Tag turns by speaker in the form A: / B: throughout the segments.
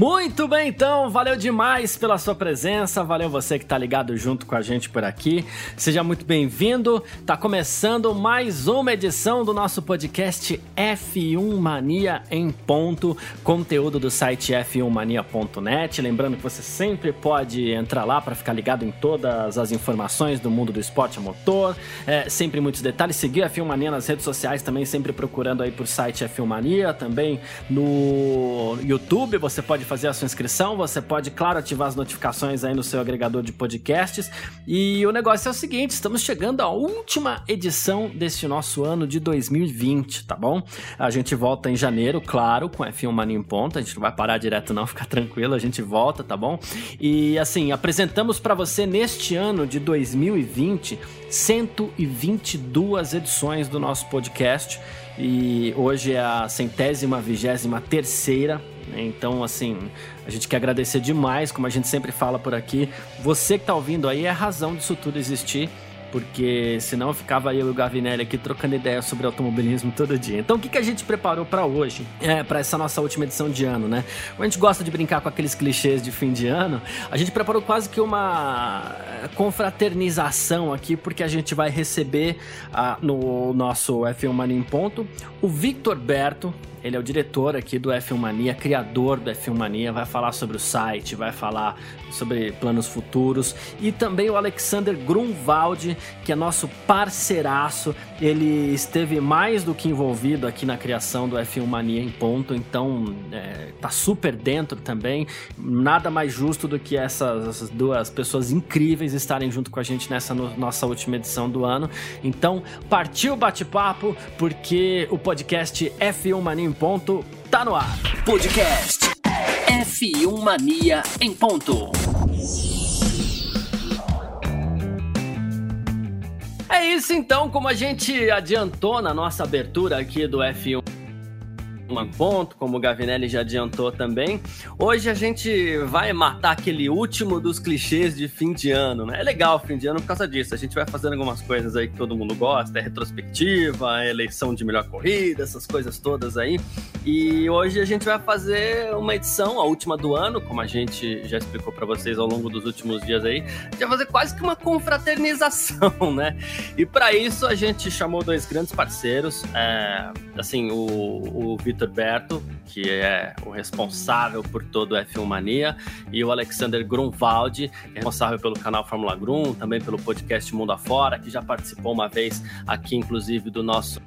A: Muito bem, então, valeu demais pela sua presença, valeu você que tá ligado junto com a gente por aqui. Seja muito bem-vindo. Tá começando mais uma edição do nosso podcast F1 Mania em ponto, conteúdo do site f1mania.net. Lembrando que você sempre pode entrar lá para ficar ligado em todas as informações do mundo do esporte a motor, é, sempre muitos detalhes. Seguir a F1 Mania nas redes sociais também, sempre procurando aí por site F1 Mania, também no YouTube, você pode fazer a sua inscrição, você pode, claro, ativar as notificações aí no seu agregador de podcasts. E o negócio é o seguinte: estamos chegando à última edição desse nosso ano de 2020, tá bom? A gente volta em janeiro, claro, com F1 Mania em ponta. A gente não vai parar direto, não, fica tranquilo, a gente volta, tá bom? E assim, apresentamos para você neste ano de 2020 122 edições do nosso podcast. E hoje é a centésima, vigésima terceira? Então, assim, a gente quer agradecer demais, como a gente sempre fala por aqui. Você que está ouvindo aí é a razão disso tudo existir porque senão ficava eu e o Gavinelli aqui trocando ideias sobre automobilismo todo dia. Então, o que, que a gente preparou para hoje? É, para essa nossa última edição de ano, né? Como a gente gosta de brincar com aqueles clichês de fim de ano, a gente preparou quase que uma confraternização aqui, porque a gente vai receber ah, no nosso F1 Mania em Ponto o Victor Berto, ele é o diretor aqui do F1 Mania, criador do F1 Mania, vai falar sobre o site, vai falar sobre planos futuros e também o Alexander Grunwald, que é nosso parceiraço. Ele esteve mais do que envolvido aqui na criação do F1 Mania em ponto, então é, tá super dentro também. Nada mais justo do que essas, duas pessoas incríveis estarem junto com a gente nessa no, nossa última edição do ano. Então, partiu o bate-papo, porque o podcast F1 Mania em ponto tá no ar. Podcast F1 Mania em ponto. É isso então, como a gente adiantou na nossa abertura aqui do F1 um ponto, como o Gavinelli já adiantou também. Hoje a gente vai matar aquele último dos clichês de fim de ano, né? É legal o fim de ano por causa disso. A gente vai fazendo algumas coisas aí que todo mundo gosta, é retrospectiva, é eleição de melhor corrida, essas coisas todas aí. E hoje a gente vai fazer uma edição, a última do ano, como a gente já explicou para vocês ao longo dos últimos dias aí. A gente vai fazer quase que uma confraternização, né? E para isso a gente chamou dois grandes parceiros, é, assim, o, o Vitor Vitor Berto, que é o responsável por todo o F1 Mania, e o Alexander Grunwald, é responsável pelo canal Fórmula Grum, também pelo podcast Mundo Afora, que já participou uma vez aqui, inclusive, do nosso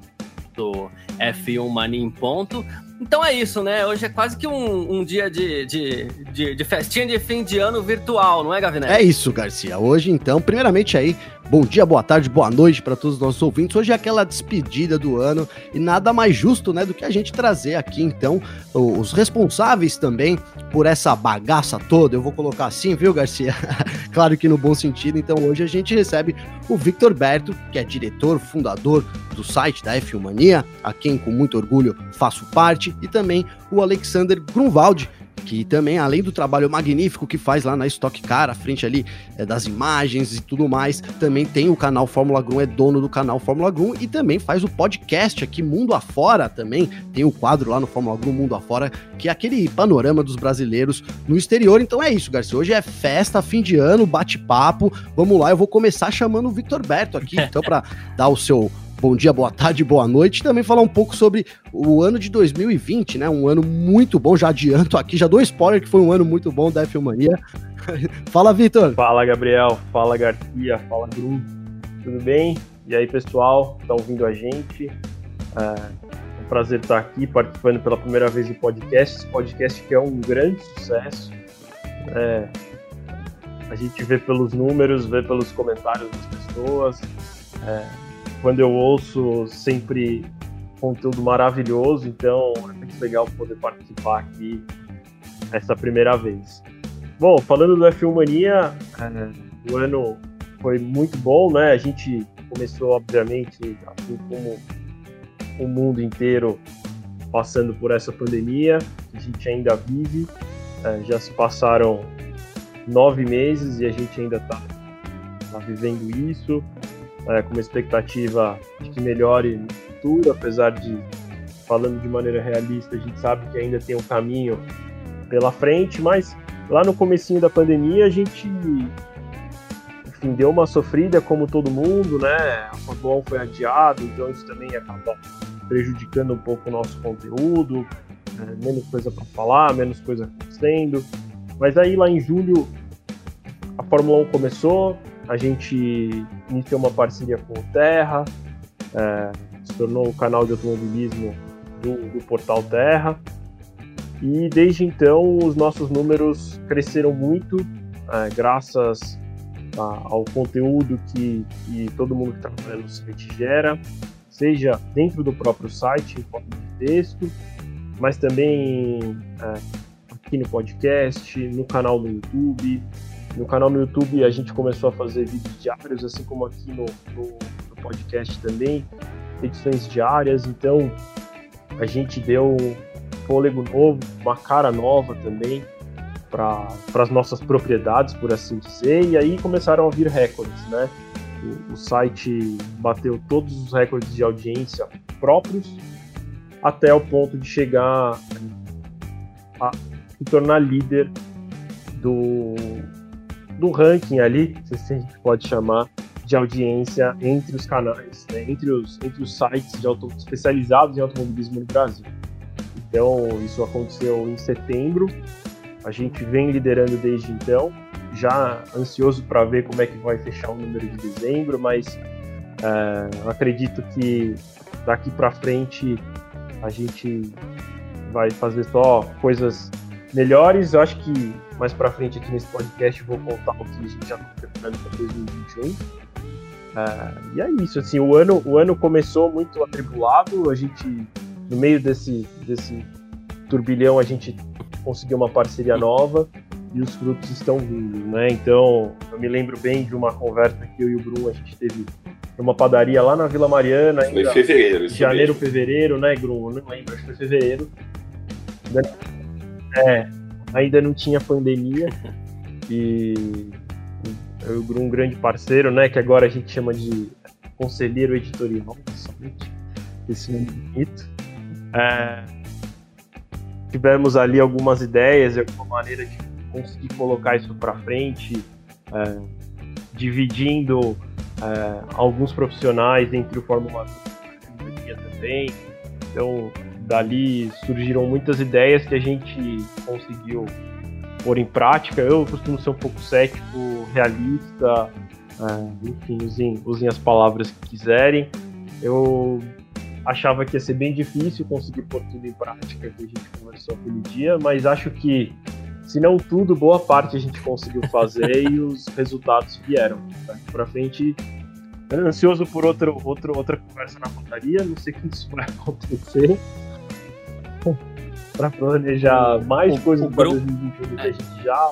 A: do F1 Mania em ponto. Então é isso, né? Hoje é quase que um, um dia de, de, de, de, festinha de fim de ano virtual, não é, Gavinelli?
B: É isso, Garcia. Hoje, então, primeiramente aí, bom dia, boa tarde, boa noite para todos os nossos ouvintes. Hoje é aquela despedida do ano e nada mais justo, né, do que a gente trazer aqui, então, os responsáveis também por essa bagaça toda. Eu vou colocar assim, viu, Garcia? claro que no bom sentido. Então, hoje a gente recebe o Victor Berto, que é diretor, fundador do site da F1 Mania, a quem com muito orgulho faço parte e também o Alexander Grunwald, que também, além do trabalho magnífico que faz lá na Stock Car, à frente ali é, das imagens e tudo mais, também tem o canal Fórmula Grum, é dono do canal Fórmula Grum e também faz o podcast aqui Mundo Afora também, tem o quadro lá no Fórmula Grum Mundo Afora, que é aquele panorama dos brasileiros no exterior. Então é isso, Garcia, hoje é festa, fim de ano, bate-papo, vamos lá, eu vou começar chamando o Victor Berto aqui, então para dar o seu bom dia, boa tarde, boa noite. E também falar um pouco sobre o ano de 2020, né? Um ano muito bom. Já adianto aqui, já dou spoiler que foi um ano muito bom da F-Mania. fala, Vitor.
C: Fala, Gabriel. Fala, Garcia. Fala, Gru. Tudo bem? E aí, pessoal, tá ouvindo a gente? É um prazer estar aqui participando pela primeira vez do podcast. Esse podcast que é um grande sucesso. É, a gente vê pelos números, vê pelos comentários das pessoas. É, quando eu ouço sempre conteúdo maravilhoso, então é muito legal poder participar aqui essa primeira vez. Bom, falando do F1 Mania, é, o ano foi muito bom, né? A gente começou, obviamente, assim como o mundo inteiro passando por essa pandemia, a gente ainda vive. É, já se passaram nove meses e a gente ainda está tá vivendo isso, é, com uma expectativa de que melhore no futuro, apesar de, falando de maneira realista, a gente sabe que ainda tem um caminho pela frente, mas lá no comecinho da pandemia a gente enfim, deu uma sofrida como todo mundo, né? O 1 foi adiado, então isso também acaba prejudicando um pouco o nosso conteúdo, né? menos coisa para falar, menos coisa acontecendo. Mas aí lá em julho a Fórmula 1 começou, a gente iniciou uma parceria com o Terra, é, se tornou o canal de automobilismo do, do portal Terra. E desde então os nossos números cresceram muito, é, graças a, ao conteúdo que, que, todo mundo que trabalha no site gera, seja dentro do próprio site, em forma de texto, mas também é, aqui no podcast, no canal no YouTube. No canal no YouTube a gente começou a fazer vídeos diários, assim como aqui no, no, no podcast também, edições diárias. Então a gente deu fôlego novo, uma cara nova também para as nossas propriedades, por assim dizer, e aí começaram a vir recordes, né? O, o site bateu todos os recordes de audiência próprios, até o ponto de chegar a se tornar líder do, do ranking ali, se a gente pode chamar, de audiência entre os canais, né? entre, os, entre os sites de auto, especializados em automobilismo no Brasil. Então, isso aconteceu em setembro. A gente vem liderando desde então, já ansioso para ver como é que vai fechar o número de dezembro, mas é, acredito que daqui para frente a gente vai fazer só coisas melhores. Eu acho que mais para frente aqui nesse podcast eu vou contar o que a gente já está preparando para 2021. É, e é isso, assim, o ano, o ano começou muito atribulado, a gente no meio desse, desse turbilhão a gente conseguiu uma parceria nova e os frutos estão vindo, né? Então, eu me lembro bem de uma conversa que eu e o Bruno a gente teve numa padaria lá na Vila Mariana.
D: Foi em fevereiro,
C: isso Janeiro, mesmo. fevereiro, né, Bruno? Não lembro, acho que foi fevereiro. É, ainda não tinha pandemia e e um grande parceiro, né, que agora a gente chama de conselheiro editorial, esse nome bonito. É, tivemos ali algumas ideias, alguma maneira de conseguir colocar isso para frente, é, dividindo é, alguns profissionais entre o Fórmula 1 também. Então, dali surgiram muitas ideias que a gente conseguiu pôr em prática. Eu costumo ser um pouco cético, realista, é, enfim, usem, usem as palavras que quiserem. Eu achava que ia ser bem difícil conseguir pôr tudo em prática que a gente conversou aquele dia, mas acho que, se não tudo, boa parte a gente conseguiu fazer e os resultados vieram. Daqui pra frente, ansioso por outro, outro, outra conversa na padaria, não sei quando isso vai acontecer. Para planejar mais o, coisas para 2021 que a gente já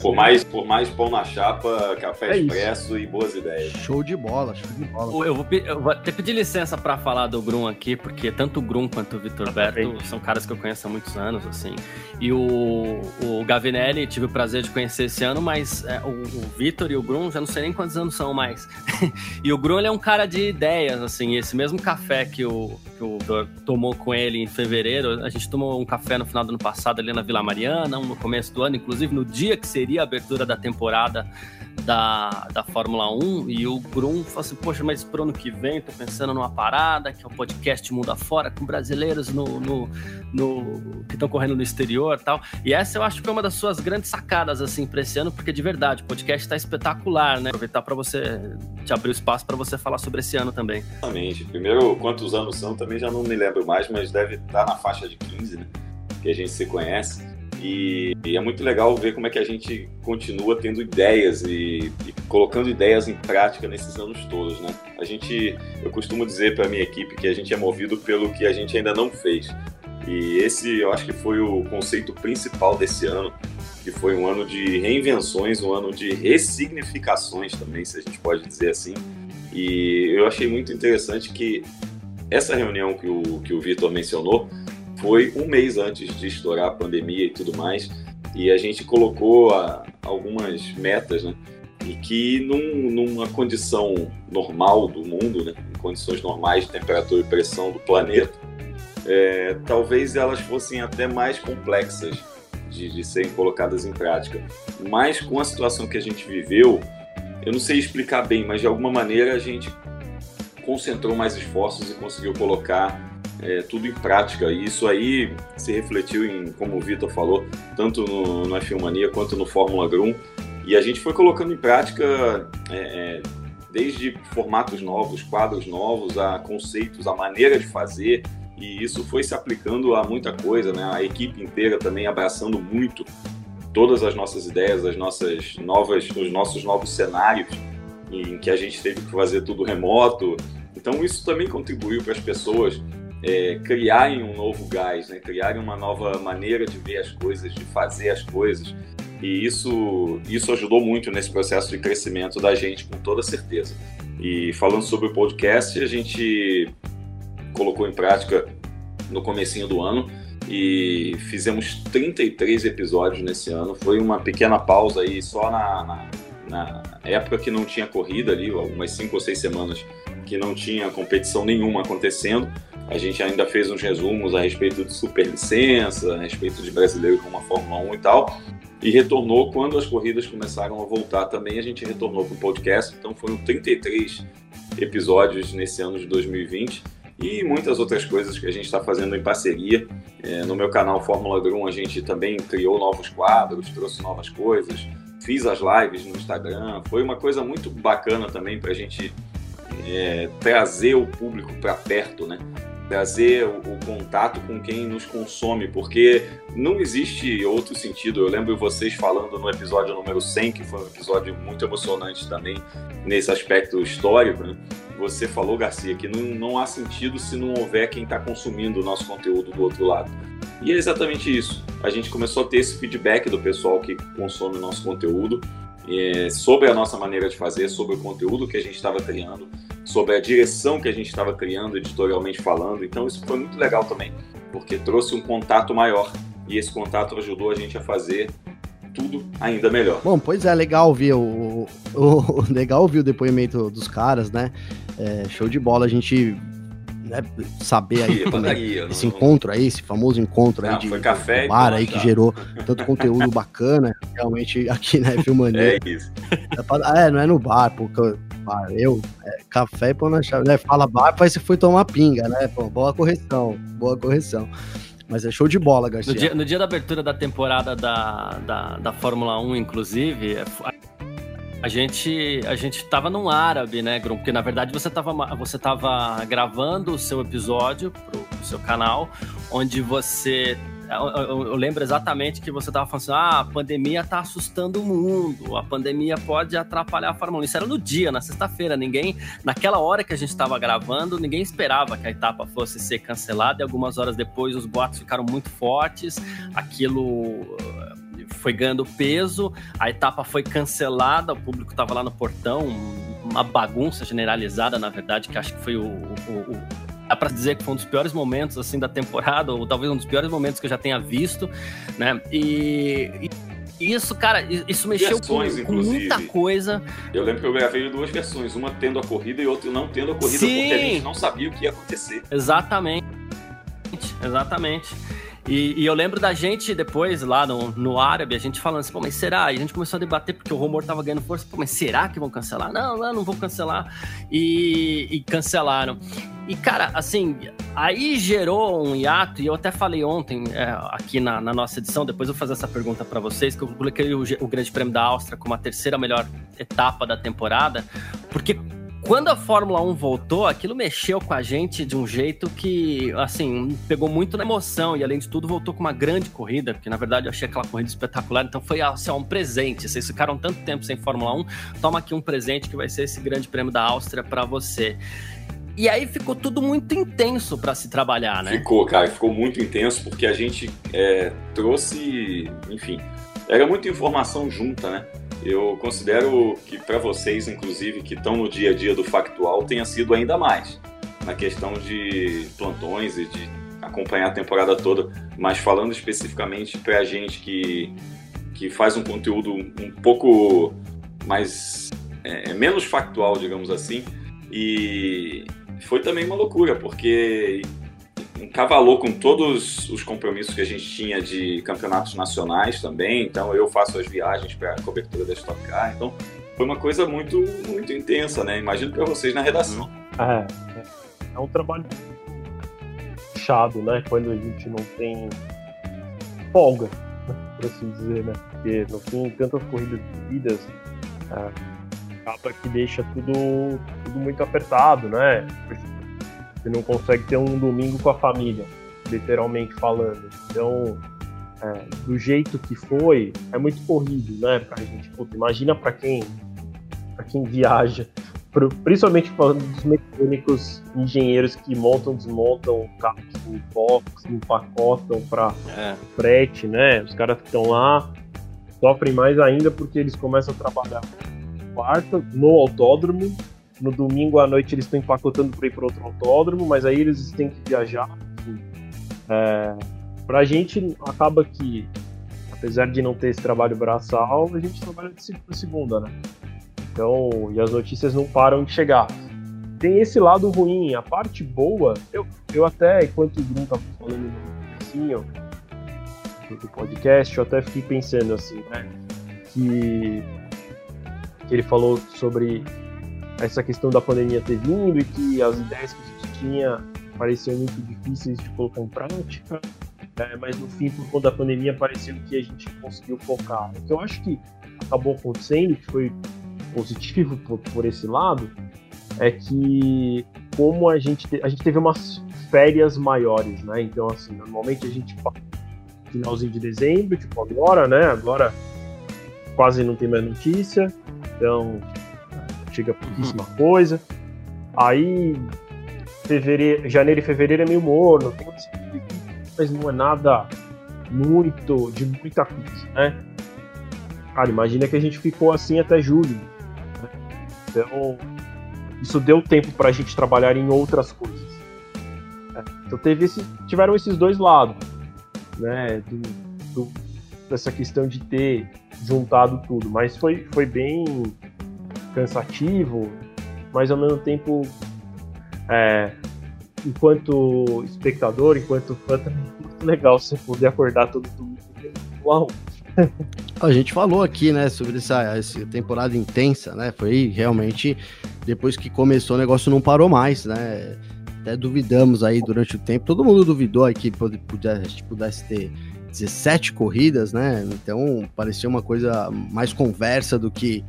D: por mais, por mais pão na chapa, café é expresso e boas ideias.
B: Show de bola, show de bola.
E: Eu vou, eu vou até pedir licença para falar do Grum aqui, porque tanto o Grum quanto o Vitor Berto são caras que eu conheço há muitos anos, assim. E o, o Gavinelli tive o prazer de conhecer esse ano, mas é, o, o Vitor e o Grum já não sei nem quantos anos são mais. e o Grum ele é um cara de ideias, assim. Esse mesmo café que o, que o tomou com ele em fevereiro, a gente tomou um café no final do ano passado ali na Vila Mariana, um no começo do ano, inclusive no dia que seria a abertura da temporada da, da Fórmula 1 e o Grum falou assim, poxa, mas pro ano que vem tô pensando numa parada, que é o podcast Mundo Afora, com brasileiros no, no, no que estão correndo no exterior tal. E essa eu acho que é uma das suas grandes sacadas, assim, pra esse ano, porque de verdade, o podcast tá espetacular, né? Aproveitar para você, te abrir o espaço para você falar sobre esse ano também.
D: Exatamente. Primeiro, quantos anos são, também já não me lembro mais, mas deve estar tá na faixa de 15, né? Que a gente se conhece. E, e, é muito legal ver como é que a gente continua tendo ideias e, e, colocando ideias em prática nesses anos todos, né? A gente, eu costumo dizer para minha equipe que a gente é movido pelo que a gente ainda não fez. E esse, eu acho que foi o conceito principal desse ano, que foi um ano de reinvenções, um ano de ressignificações também, se a gente pode dizer assim. E eu achei muito interessante que essa reunião que o, que o Vitor mencionou foi um mês antes de estourar a pandemia e tudo mais, e a gente colocou a, algumas metas, né? E que num, numa condição normal do mundo, né? em condições normais de temperatura e pressão do planeta, é, talvez elas fossem até mais complexas de, de serem colocadas em prática. Mas com a situação que a gente viveu, eu não sei explicar bem, mas de alguma maneira a gente concentrou mais esforços e conseguiu colocar é, tudo em prática. E isso aí se refletiu em, como o Vitor falou, tanto no, no F1 quanto no Fórmula Grum. E a gente foi colocando em prática é, é, desde formatos novos, quadros novos, a conceitos, a maneira de fazer. E isso foi se aplicando a muita coisa, né? A equipe inteira também abraçando muito todas as nossas ideias, as nossas novas, os nossos novos cenários em que a gente teve que fazer tudo remoto. Então isso também contribuiu para as pessoas é, criarem um novo gás, né? criarem uma nova maneira de ver as coisas, de fazer as coisas. E isso, isso ajudou muito nesse processo de crescimento da gente, com toda certeza. E falando sobre o podcast, a gente colocou em prática no comecinho do ano e fizemos 33 episódios nesse ano. Foi uma pequena pausa aí só na, na, na época que não tinha corrida ali, algumas cinco ou seis semanas que não tinha competição nenhuma acontecendo. A gente ainda fez uns resumos a respeito de superlicença, a respeito de brasileiro com uma Fórmula 1 e tal. E retornou quando as corridas começaram a voltar também. A gente retornou com o podcast. Então foram 33 episódios nesse ano de 2020 e muitas outras coisas que a gente está fazendo em parceria. É, no meu canal Fórmula Grum a gente também criou novos quadros, trouxe novas coisas, fiz as lives no Instagram. Foi uma coisa muito bacana também para a gente é, trazer o público para perto, né? trazer o, o, contato com quem nos consome, porque não existe outro sentido. Eu lembro vocês falando no episódio número 100, que foi um episódio muito emocionante também nesse aspecto histórico. Né? Você falou, Garcia, que não, não há sentido se não houver quem está consumindo o nosso conteúdo do outro lado. E é exatamente isso. A gente começou a ter esse feedback do pessoal que consome o nosso conteúdo é, sobre a nossa maneira de fazer, sobre o conteúdo que a gente estava criando, sobre a direção que a gente estava criando, editorialmente falando. Então, isso foi muito legal também, porque trouxe um contato maior e esse contato ajudou a gente a fazer tudo ainda melhor.
B: Bom, pois é, legal ouvir o, o, legal ouvir o depoimento dos caras, né? É, show de bola, a gente né, saber aí é, esse não, encontro aí, esse famoso encontro
D: não,
B: aí de,
D: foi café
B: de bar aí que gerou tanto conteúdo bacana, realmente aqui na Filmania.
D: É isso.
B: É, é, não é no bar, porque bar, eu, é, café e pão na chave, né? Fala bar, parece que foi tomar pinga, né? Pô, boa correção, boa correção. Mas é show de bola, Garcia.
E: No dia, no dia da abertura da temporada da, da, da Fórmula 1, inclusive, é, a gente, a gente tava num árabe, né, Grum? Porque na verdade você tava, você tava gravando o seu episódio pro, pro seu canal, onde você eu, lembro exatamente que você estava falando assim: ah, a pandemia está assustando o mundo, a pandemia pode atrapalhar a Fórmula 1. Isso era no dia, na sexta-feira. Ninguém, naquela hora que a gente estava gravando, ninguém esperava que a etapa fosse ser cancelada. E algumas horas depois os boatos ficaram muito fortes, aquilo foi ganhando peso, a etapa foi cancelada, o público estava lá no portão, uma bagunça generalizada, na verdade, que acho que foi o, o, o dá para dizer que foi um dos piores momentos assim da temporada, ou talvez um dos piores momentos que eu já tenha visto, né? E, e isso, cara, isso mexeu versões, com, com, muita coisa.
D: Eu lembro que eu gravei duas versões, uma tendo a corrida e outra não tendo a corrida, Sim. porque a gente não sabia o que ia acontecer.
E: Exatamente. Exatamente. E, e, eu lembro da gente depois, lá no, no árabe, a gente falando assim, pô, mas será? E a gente começou a debater porque o rumor tava ganhando força, pô, mas será que vão cancelar? Não, não, não vão cancelar. E, e cancelaram. E, cara, assim, aí gerou um hiato, e eu até falei ontem é, aqui na, na, nossa edição, depois eu vou fazer essa pergunta para vocês, que eu coloquei o, o Grande Prêmio da Áustria como a terceira melhor etapa da temporada, porque quando a Fórmula 1 voltou, aquilo mexeu com a gente de um jeito que, assim, pegou muito na emoção e, além de tudo, voltou com uma grande corrida, porque na verdade eu achei aquela corrida espetacular. Então foi assim, um presente. Vocês ficaram tanto tempo sem Fórmula 1, toma aqui um presente que vai ser esse grande prêmio da Áustria para você. E aí ficou tudo muito intenso para se trabalhar, né?
D: Ficou, cara, ficou muito intenso porque a gente é, trouxe, enfim, era muita informação junta, né? Eu considero que para vocês, inclusive, que estão no dia a dia do factual, tenha sido ainda mais. na questão de plantões e de acompanhar a temporada toda, mas falando especificamente para a gente que, que faz um conteúdo um pouco mais é, menos factual, digamos assim, e foi também uma loucura, porque encavalou com todos os compromissos que a gente tinha de campeonatos nacionais também, então eu faço as viagens para a cobertura da Stock Car, então foi uma coisa muito, muito intensa, né? Imagino para vocês na redação.
C: É, é um trabalho puxado, né? Quando a gente não tem folga, por assim dizer, né? Porque no fim, tantas corridas vidas é, acaba que deixa tudo, tudo muito apertado, né? Você não consegue ter um domingo com a família, literalmente falando. Então, é, do jeito que foi, é muito corrido, né? Pra gente. Puta, imagina para quem, pra quem viaja principalmente falando dos mecânicos engenheiros que montam, desmontam carros em box, empacotam para é. frete, né? Os caras que estão lá sofrem mais ainda porque eles começam a trabalhar quarta no autódromo, no domingo à noite eles estão empacotando para ir para outro autódromo, mas aí eles têm que viajar. É, para a gente acaba que, apesar de não ter esse trabalho braçal, a gente trabalha de segunda, né? Então, e as notícias não param de chegar. Tem esse lado ruim, a parte boa, eu, eu até, enquanto o Bruno estava falando no comecinho do podcast, eu até fiquei pensando assim, né? Que, que ele falou sobre essa questão da pandemia ter vindo e que as ideias que a gente tinha pareciam muito difíceis de colocar em prática, é, mas no fim, por conta da pandemia, pareceu que a gente conseguiu focar. O que eu acho que acabou acontecendo, que foi positivo por, por esse lado é que como a gente te, a gente teve umas férias maiores, né? Então assim, normalmente a gente finalzinho de dezembro, tipo agora, né? Agora quase não tem mais notícia, então chega pouquíssima coisa. Aí fevereiro, janeiro e fevereiro é meio morno, mas não é nada muito de muita coisa, né? Cara, imagina que a gente ficou assim até julho. Então, isso deu tempo para a gente trabalhar em outras coisas. É, então, teve esse, tiveram esses dois lados, né? Do, do, dessa questão de ter juntado tudo, mas foi, foi bem cansativo, mas ao mesmo tempo, é, enquanto espectador, enquanto fã, também é muito legal você poder acordar todo domingo. Uau!
B: A gente falou aqui, né, sobre essa, essa, temporada intensa, né? Foi realmente depois que começou o negócio não parou mais, né? Até duvidamos aí durante o tempo. Todo mundo duvidou aí que pudesse, pudesse ter 17 corridas, né? Então parecia uma coisa mais conversa do que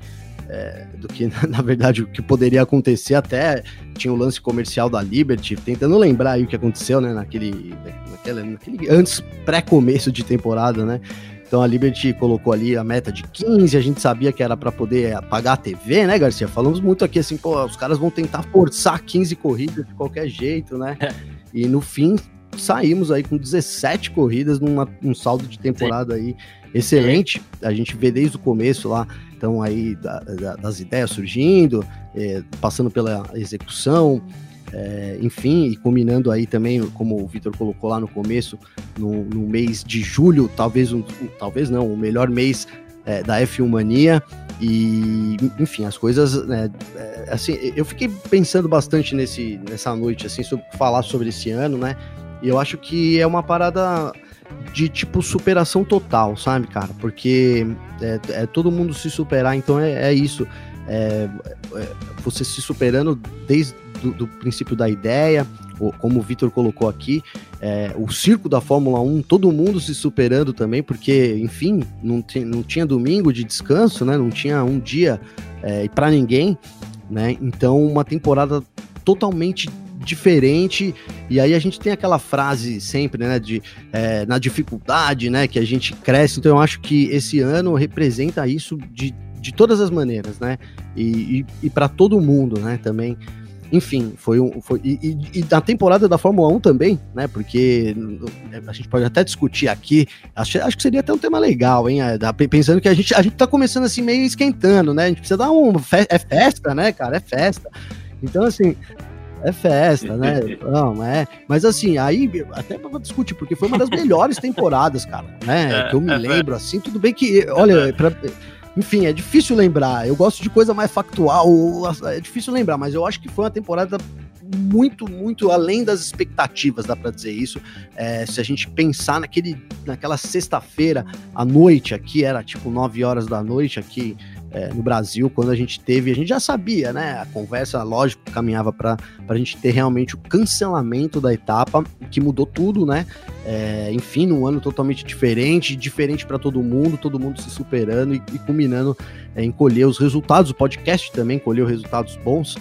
B: é, do que na verdade o que poderia acontecer. Até tinha o lance comercial da Liberty, tentando lembrar aí o que aconteceu, né? Naquele, naquele, naquele antes pré-começo de temporada, né? Então a Liberty colocou ali a meta de 15, a gente sabia que era para poder pagar a TV, né, Garcia? Falamos muito aqui assim, pô, os caras vão tentar forçar 15 corridas de qualquer jeito, né? E no fim saímos aí com 17 corridas num um saldo de temporada aí excelente. A gente vê desde o começo lá, então aí da, da, das ideias surgindo, é, passando pela execução, é, enfim, e combinando aí também, como o Vitor colocou lá no começo, no, no, mês de julho, talvez, um, talvez não, o melhor mês é, da F1 Mania. E, enfim, as coisas, né, é, assim, eu fiquei pensando bastante nesse, nessa noite, assim, sobre falar sobre esse ano, né? E eu acho que é uma parada de tipo superação total, sabe, cara? Porque é, é todo mundo se superar, então é, é isso. É, é, você se superando desde do, princípio da ideia, como o Vitor colocou aqui, é, o circo da Fórmula 1, todo mundo se superando também, porque, enfim, não, não tinha domingo de descanso, né? Não tinha um dia é, para ninguém, né? Então, uma temporada totalmente diferente e aí a gente tem aquela frase sempre né de é, na dificuldade né que a gente cresce então eu acho que esse ano representa isso de, de todas as maneiras né e, e, e para todo mundo né também enfim, foi um. Foi, e, e, temporada da Fórmula 1 também, né? Porque a gente pode até discutir aqui. Acho, acho que seria até um tema legal, hein? É, pensando que a gente, a gente tá começando assim, meio esquentando, né? A gente precisa dar um. É festa, né, cara? É festa. Então, assim. É festa, né? Não, é. Mas assim, aí até pra discutir, porque foi uma das melhores temporadas, cara, né? É, que eu me é, lembro, assim, tudo bem que, olha, pra, enfim, é difícil lembrar. Eu gosto de coisa mais factual, é difícil lembrar, mas eu acho que foi uma temporada muito, muito além das expectativas, dá para dizer isso. É, se a gente pensar naquele, naquela sexta-feira à noite aqui, era tipo 9 horas da noite aqui é, no Brasil, quando a gente teve, a gente já sabia, né? A conversa, lógico, caminhava para a gente ter realmente o cancelamento da etapa, que mudou tudo, né? É, enfim, num ano totalmente diferente, diferente para todo mundo, todo mundo se superando e, e culminando é, em colher os resultados. O podcast também colheu resultados bons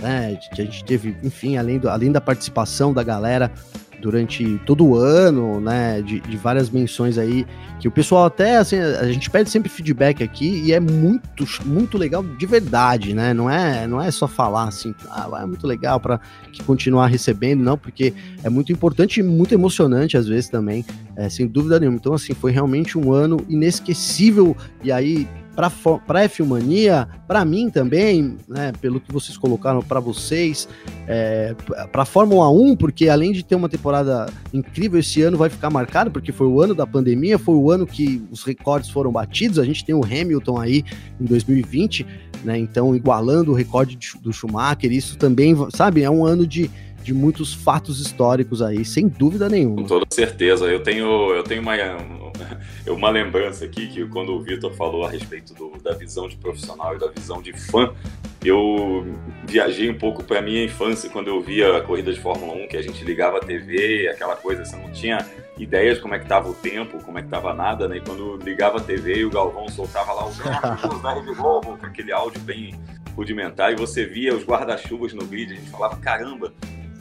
B: né? A gente teve, enfim, além, do, além da participação da galera durante todo o ano, né? De, de, várias menções aí, que o pessoal até, assim, a gente pede sempre feedback aqui e é muito, muito legal de verdade, né? Não é, não é só falar assim, ah, é muito legal para que continuar recebendo, não, porque é muito importante e muito emocionante às vezes também, é, sem dúvida nenhuma. Então, assim, foi realmente um ano inesquecível e aí para a F-Mania, para mim também, né, pelo que vocês colocaram para vocês, é, para Fórmula 1, porque além de ter uma temporada incrível, esse ano vai ficar marcado, porque foi o ano da pandemia, foi o ano que os recordes foram batidos, a gente tem o Hamilton aí em 2020, né, então igualando o recorde do Schumacher, isso também, sabe, é um ano de, de muitos fatos históricos aí, sem dúvida nenhuma.
D: Com toda certeza, eu tenho, eu tenho uma uma lembrança aqui que quando o Vitor falou a respeito do, da visão de profissional e da visão de fã, eu viajei um pouco para minha infância quando eu via a corrida de Fórmula 1, que a gente ligava a TV, aquela coisa, você não tinha ideia de como é que estava o tempo, como é que estava nada, né? E quando ligava a TV e o Galvão soltava lá os da de Globo, com aquele áudio bem rudimentar, e você via os guarda-chuvas no grid, a gente falava, caramba,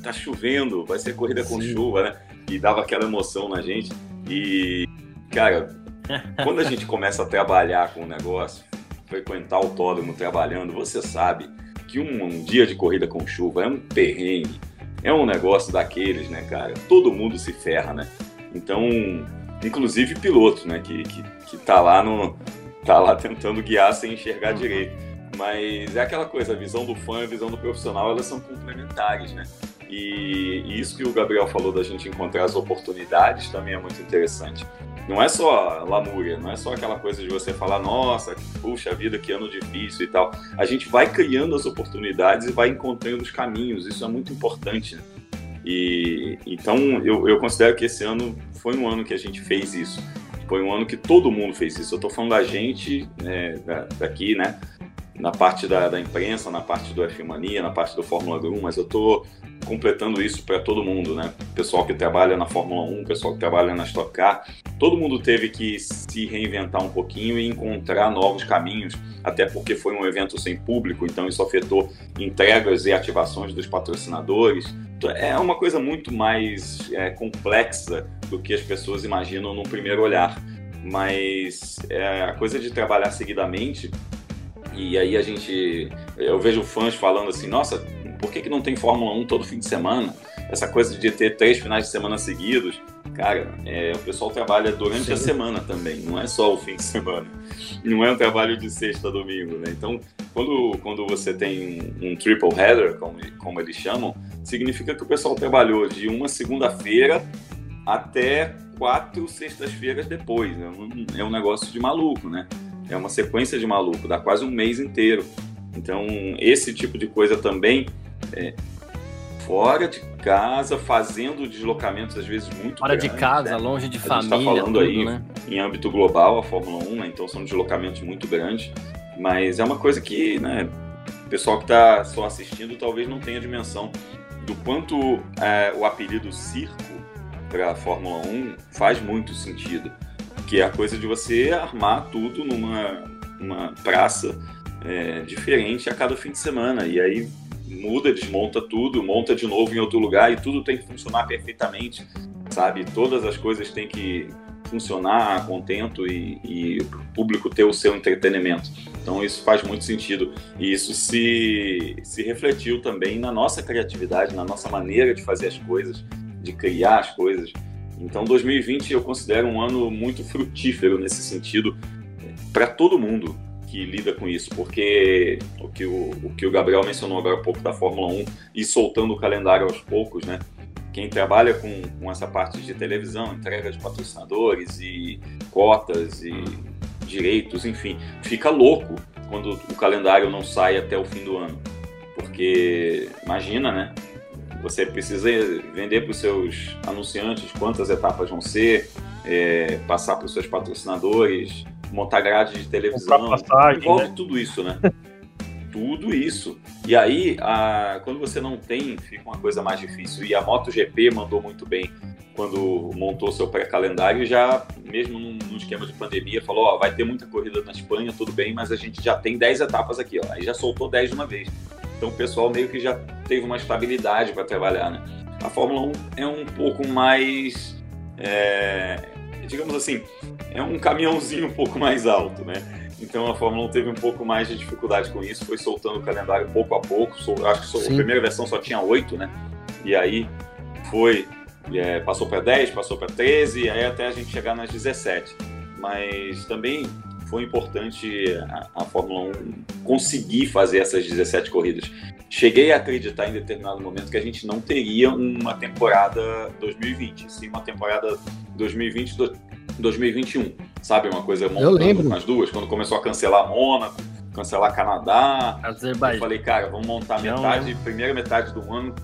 D: tá chovendo, vai ser corrida com Sim. chuva, né? E dava aquela emoção na gente. E Cara, quando a gente começa a trabalhar com o negócio, frequentar o autódromo trabalhando, você sabe que um, um, dia de corrida com chuva é um perrengue, é um negócio daqueles, né, cara? Todo mundo se ferra, né? Então, inclusive piloto, né, que, que, que tá lá no tá lá tentando guiar sem enxergar uhum. direito. Mas é aquela coisa, a visão do fã e a visão do profissional, elas são complementares, né? E, e isso que o Gabriel falou da gente encontrar as oportunidades também é muito interessante não é só lamúria, não é só aquela coisa de você falar, nossa, puxa vida, que ano difícil e tal. A gente vai criando as oportunidades e vai encontrando os caminhos, isso é muito importante. Né? E então eu, eu considero que esse ano foi um ano que a gente fez isso. Foi um ano que todo mundo fez isso. Eu estou falando da gente né, daqui, né? Na parte da, da, imprensa, na parte do F-Mania, na parte do Fórmula 1, mas eu estou completando isso para todo mundo, né? Pessoal que trabalha na Fórmula 1, pessoal que trabalha na Stock Car, todo mundo teve que se reinventar um pouquinho e encontrar novos caminhos, até porque foi um evento sem público, então isso afetou entregas e ativações dos patrocinadores. Então, é uma coisa muito mais é, complexa do que as pessoas imaginam no primeiro olhar. Mas é, a coisa de trabalhar seguidamente e aí a gente, eu vejo fãs falando assim, nossa, por que, que não tem Fórmula 1 todo fim de semana? Essa coisa de ter três finais de semana seguidos. Cara, é, o pessoal trabalha durante Sim. a semana também, não é só o fim de semana. Não é um trabalho de sexta a domingo, né? Então, quando, quando você tem um triple header, como, como eles chamam, significa que o pessoal trabalhou de uma segunda-feira até quatro sextas-feiras depois. Né? É um negócio de maluco, né? É uma sequência de maluco, dá quase um mês inteiro. Então, esse tipo de coisa também é, fora de casa, fazendo deslocamentos às vezes muito
E: Fora grandes, de casa, né? longe de a família.
D: A gente está falando
E: tudo,
D: aí
E: né?
D: em âmbito global, a Fórmula 1, né? então são deslocamentos muito grandes, mas é uma coisa que né, o pessoal que está só assistindo talvez não tenha dimensão do quanto é, o apelido circo para a Fórmula 1 faz muito sentido, que é a coisa de você armar tudo numa uma praça é, diferente a cada fim de semana. E aí muda, desmonta tudo, monta de novo em outro lugar e tudo tem que funcionar perfeitamente, sabe? Todas as coisas têm que funcionar contento e, e o público ter o seu entretenimento. Então isso faz muito sentido e isso se, se refletiu também na nossa criatividade, na nossa maneira de fazer as coisas, de criar as coisas. Então 2020 eu considero um ano muito frutífero nesse sentido para todo mundo, que lida com isso, porque que o, o que o Gabriel mencionou agora há pouco da Fórmula 1 e soltando o calendário aos poucos, né? Quem trabalha com, com essa parte de televisão, entrega de patrocinadores e cotas e direitos, enfim, fica louco quando o calendário não sai até o fim do ano. Porque imagina, né? Você precisa vender para os seus anunciantes quantas etapas vão ser, é, passar para os seus patrocinadores, montar grade de televisão,
C: passagem,
D: envolve
C: né?
D: tudo isso, né? tudo isso. E aí, a, quando você não tem, fica uma coisa mais difícil. E a MotoGP mandou muito bem quando montou seu pré-calendário, já, mesmo num, num, esquema de pandemia, falou: Ó, vai ter muita corrida na Espanha, tudo bem, mas a gente já tem 10 etapas aqui, ó. Aí já soltou 10 de uma vez. Então o pessoal meio que já teve uma estabilidade para trabalhar, né? A Fórmula 1 é um pouco mais. É, digamos assim, é um caminhãozinho um pouco mais alto, né? Então a Fórmula 1 teve um pouco mais de dificuldade com isso, foi soltando o calendário pouco a pouco. Acho que a primeira versão só tinha oito, né? E aí foi, é, passou para 10, passou para 13, e aí até a gente chegar nas 17. Mas também foi importante a, a, Fórmula 1 conseguir fazer essas 17 corridas. Cheguei a acreditar em determinado momento que a gente não teria uma temporada 2020, sim uma temporada 2020 2021, sabe? Uma coisa
B: montando
D: com as duas, quando começou a cancelar Mônaco, cancelar Canadá.
E: Azerbaijão.
D: Eu falei, cara, vamos montar metade, primeira metade do ano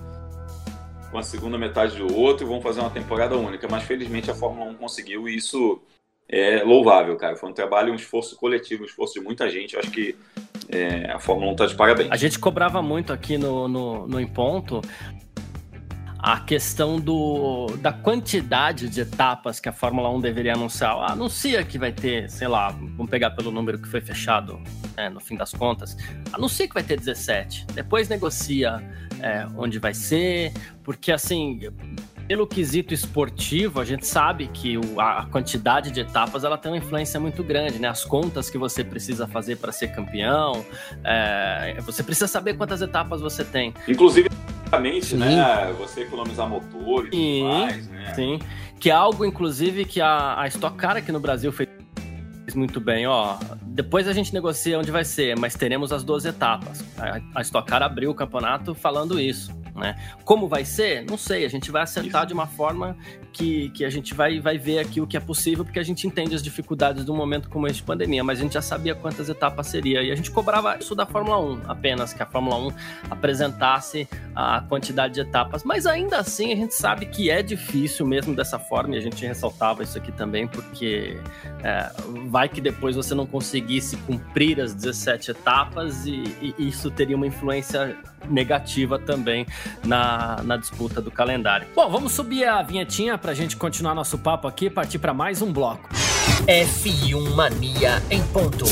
D: com a segunda metade do outro e vamos fazer uma temporada única. Mas felizmente a Fórmula 1 conseguiu e isso é louvável, cara. Foi um trabalho, um esforço coletivo, um esforço de muita gente. Eu acho que é, a Fórmula 1 está de parabéns.
E: A gente cobrava muito aqui no, no, no Em Ponto a questão do, da quantidade de etapas que a Fórmula 1 deveria anunciar. Ah, anuncia que vai ter, sei lá, vamos pegar pelo número que foi fechado né, no fim das contas. Anuncia que vai ter 17. Depois negocia é, onde vai ser, porque assim, pelo quesito esportivo, a gente sabe que o, a quantidade de etapas ela tem uma influência muito grande, né? As contas que você precisa fazer para ser campeão, é, você precisa saber quantas etapas você tem.
D: Inclusive, né? Você economizar motor e sim, tudo mais, né?
E: Sim, que é algo, inclusive, que a, a Stock Car aqui no Brasil fez muito bem, ó. Depois a gente negocia onde vai ser, mas teremos as duas etapas. A, a Stock Car abriu o campeonato falando isso. Né? Como vai ser? Não sei. A gente vai acertar de uma forma que, que a gente vai, vai ver aqui o que é possível, porque a gente entende as dificuldades de um momento como esse de pandemia, mas a gente já sabia quantas etapas seria. E a gente cobrava isso da Fórmula 1, apenas que a Fórmula 1 apresentasse a quantidade de etapas. Mas ainda assim, a gente sabe que é difícil mesmo dessa forma, e a gente ressaltava isso aqui também, porque é, vai que depois você não conseguisse cumprir as 17 etapas e, e isso teria uma influência negativa também na, na disputa do calendário. Bom, vamos subir a vinhetinha para a gente continuar nosso papo aqui e partir para mais um bloco.
A: F1 Mania em ponto.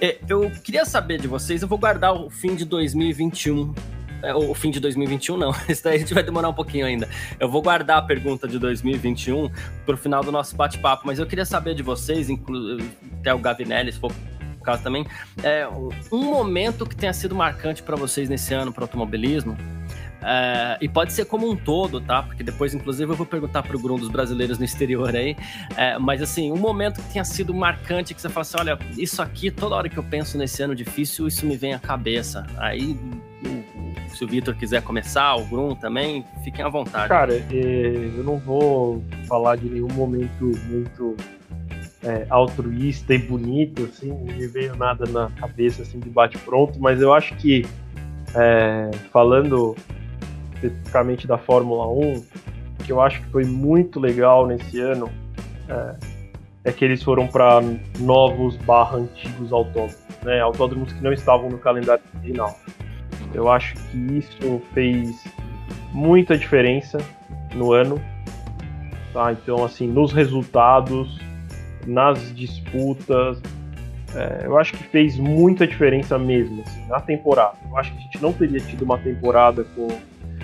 E: É, eu queria saber de vocês, eu vou guardar o fim de 2021 é, o fim de 2021 não, isso daí a gente vai demorar um pouquinho ainda. Eu vou guardar a pergunta de 2021 para o final do nosso bate-papo, mas eu queria saber de vocês, até o Gavinelli, se for o caso também, é, um momento que tenha sido marcante para vocês nesse ano para automobilismo, é, e pode ser como um todo, tá? Porque depois, inclusive, eu vou perguntar para o Grum dos brasileiros no exterior aí. É, mas, assim, um momento que tenha sido marcante, que você fala assim: olha, isso aqui, toda hora que eu penso nesse ano difícil, isso me vem à cabeça. Aí se o Vitor quiser começar, o Grum também, fiquem à vontade.
C: Cara, é, eu não vou falar de nenhum momento muito é, altruísta e bonito, assim, não me veio nada na cabeça assim de bate-pronto, mas eu acho que é, falando especificamente da Fórmula 1, que eu acho que foi muito legal nesse ano é, é que eles foram para novos barra antigos autódromos, né? Autódromos que não estavam no calendário original. Eu acho que isso fez muita diferença no ano. Tá? Então, assim, nos resultados, nas disputas, é, eu acho que fez muita diferença mesmo assim, na temporada. Eu acho que a gente não teria tido uma temporada com.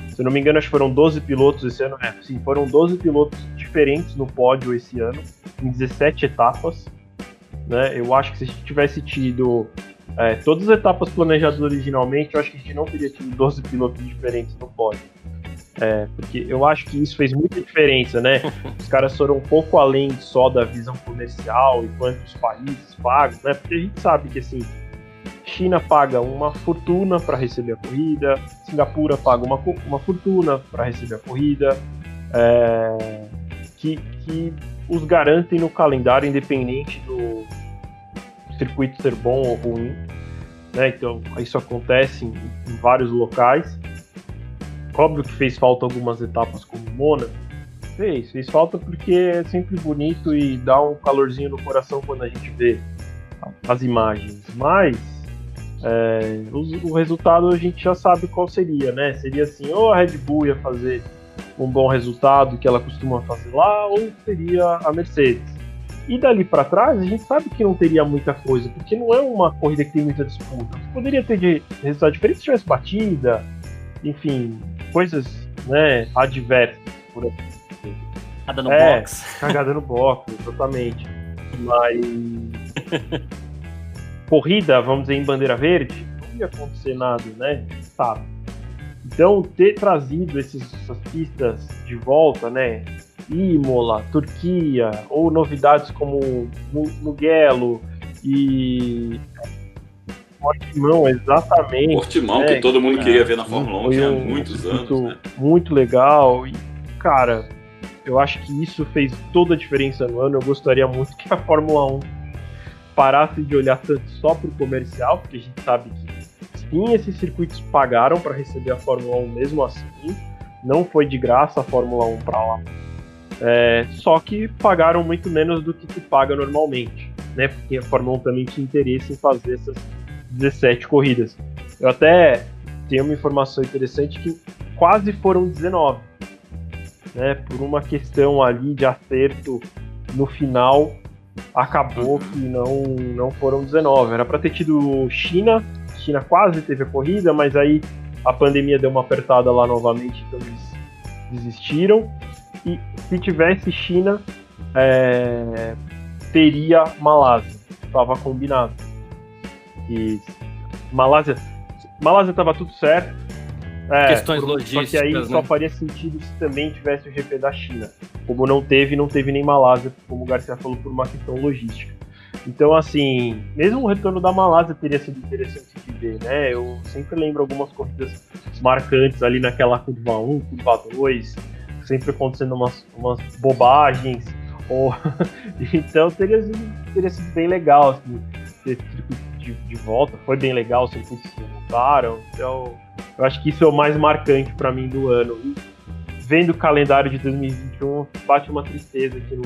C: Se não me engano, acho que foram 12 pilotos esse ano. É, sim, foram 12 pilotos diferentes no pódio esse ano, em 17 etapas. Né? Eu acho que se a gente tivesse tido é, todas as etapas planejadas originalmente, eu acho que a gente não teria tido 12 pilotos diferentes no pódio. É, porque eu acho que isso fez muita diferença, né? Os caras foram um pouco além só da visão comercial e quantos países pagam, né? Porque a gente sabe que assim, China paga uma fortuna para receber a corrida, Singapura paga uma, uma fortuna para receber a corrida, é, que, que os garantem no calendário, independente do circuito ser bom ou ruim. Né? Então, isso acontece em, em vários locais. Óbvio que fez falta algumas etapas como Mona. Fez, fez falta porque é sempre bonito e dá um calorzinho no coração quando a gente vê as imagens. Mas é, o, o, resultado a gente já sabe qual seria, né? Seria assim, ou a Red Bull ia fazer um bom resultado que ela costuma fazer lá, ou seria a Mercedes. E dali para trás, a gente sabe que não teria muita coisa, porque não é uma corrida que tem muita disputa. Poderia ter de resultado diferente se tivesse batida, enfim, coisas né, adversas. Por
E: assim. Cagada no
C: é,
E: box.
C: Cagada no box, exatamente. Mas. corrida, vamos dizer, em bandeira verde, não ia acontecer nada, né? Sabe? Então, ter trazido esses, essas pistas de volta, né? Imola, Turquia, ou novidades como Mugello e Portimão, exatamente.
D: Portimão, né? que todo mundo queria ver na Fórmula 1 há um, muitos
C: muito,
D: anos. Né?
C: Muito legal. E, cara, eu acho que isso fez toda a diferença no ano. Eu gostaria muito que a Fórmula 1 parasse de olhar tanto só para o comercial, porque a gente sabe que sim, esses circuitos pagaram para receber a Fórmula 1 mesmo assim. Não foi de graça a Fórmula 1 para lá. É, só que pagaram muito menos do que se paga normalmente, né? Porque a Fórmula 1 também tinha interesse em fazer essas 17 corridas. Eu até tenho uma informação interessante que quase foram 19, né? Por uma questão ali de acerto no final, acabou que não, não foram 19. Era para ter tido China, China quase teve a corrida, mas aí a pandemia deu uma apertada lá novamente, então eles desistiram. E se tivesse China, é, teria Malásia. Estava combinado. E Malásia. Malásia estava tudo certo.
E: É, Questões por, logísticas.
C: Só que aí
E: né?
C: só faria sentido se também tivesse o GP da China. Como não teve, não teve nem Malásia, como o Garcia falou, por uma questão logística. Então, assim, mesmo o retorno da Malásia teria sido interessante de ver, né? Eu sempre lembro algumas corridas marcantes ali naquela curva 1, curva 2, sempre acontecendo umas, umas bobagens. Ou... então teria sido, teria sido bem legal assim, ter de, de volta. Foi bem legal, os circuitos que voltaram. Então, eu acho que isso é o mais marcante para mim do ano. E vendo o calendário de 2021, bate uma tristeza que, no,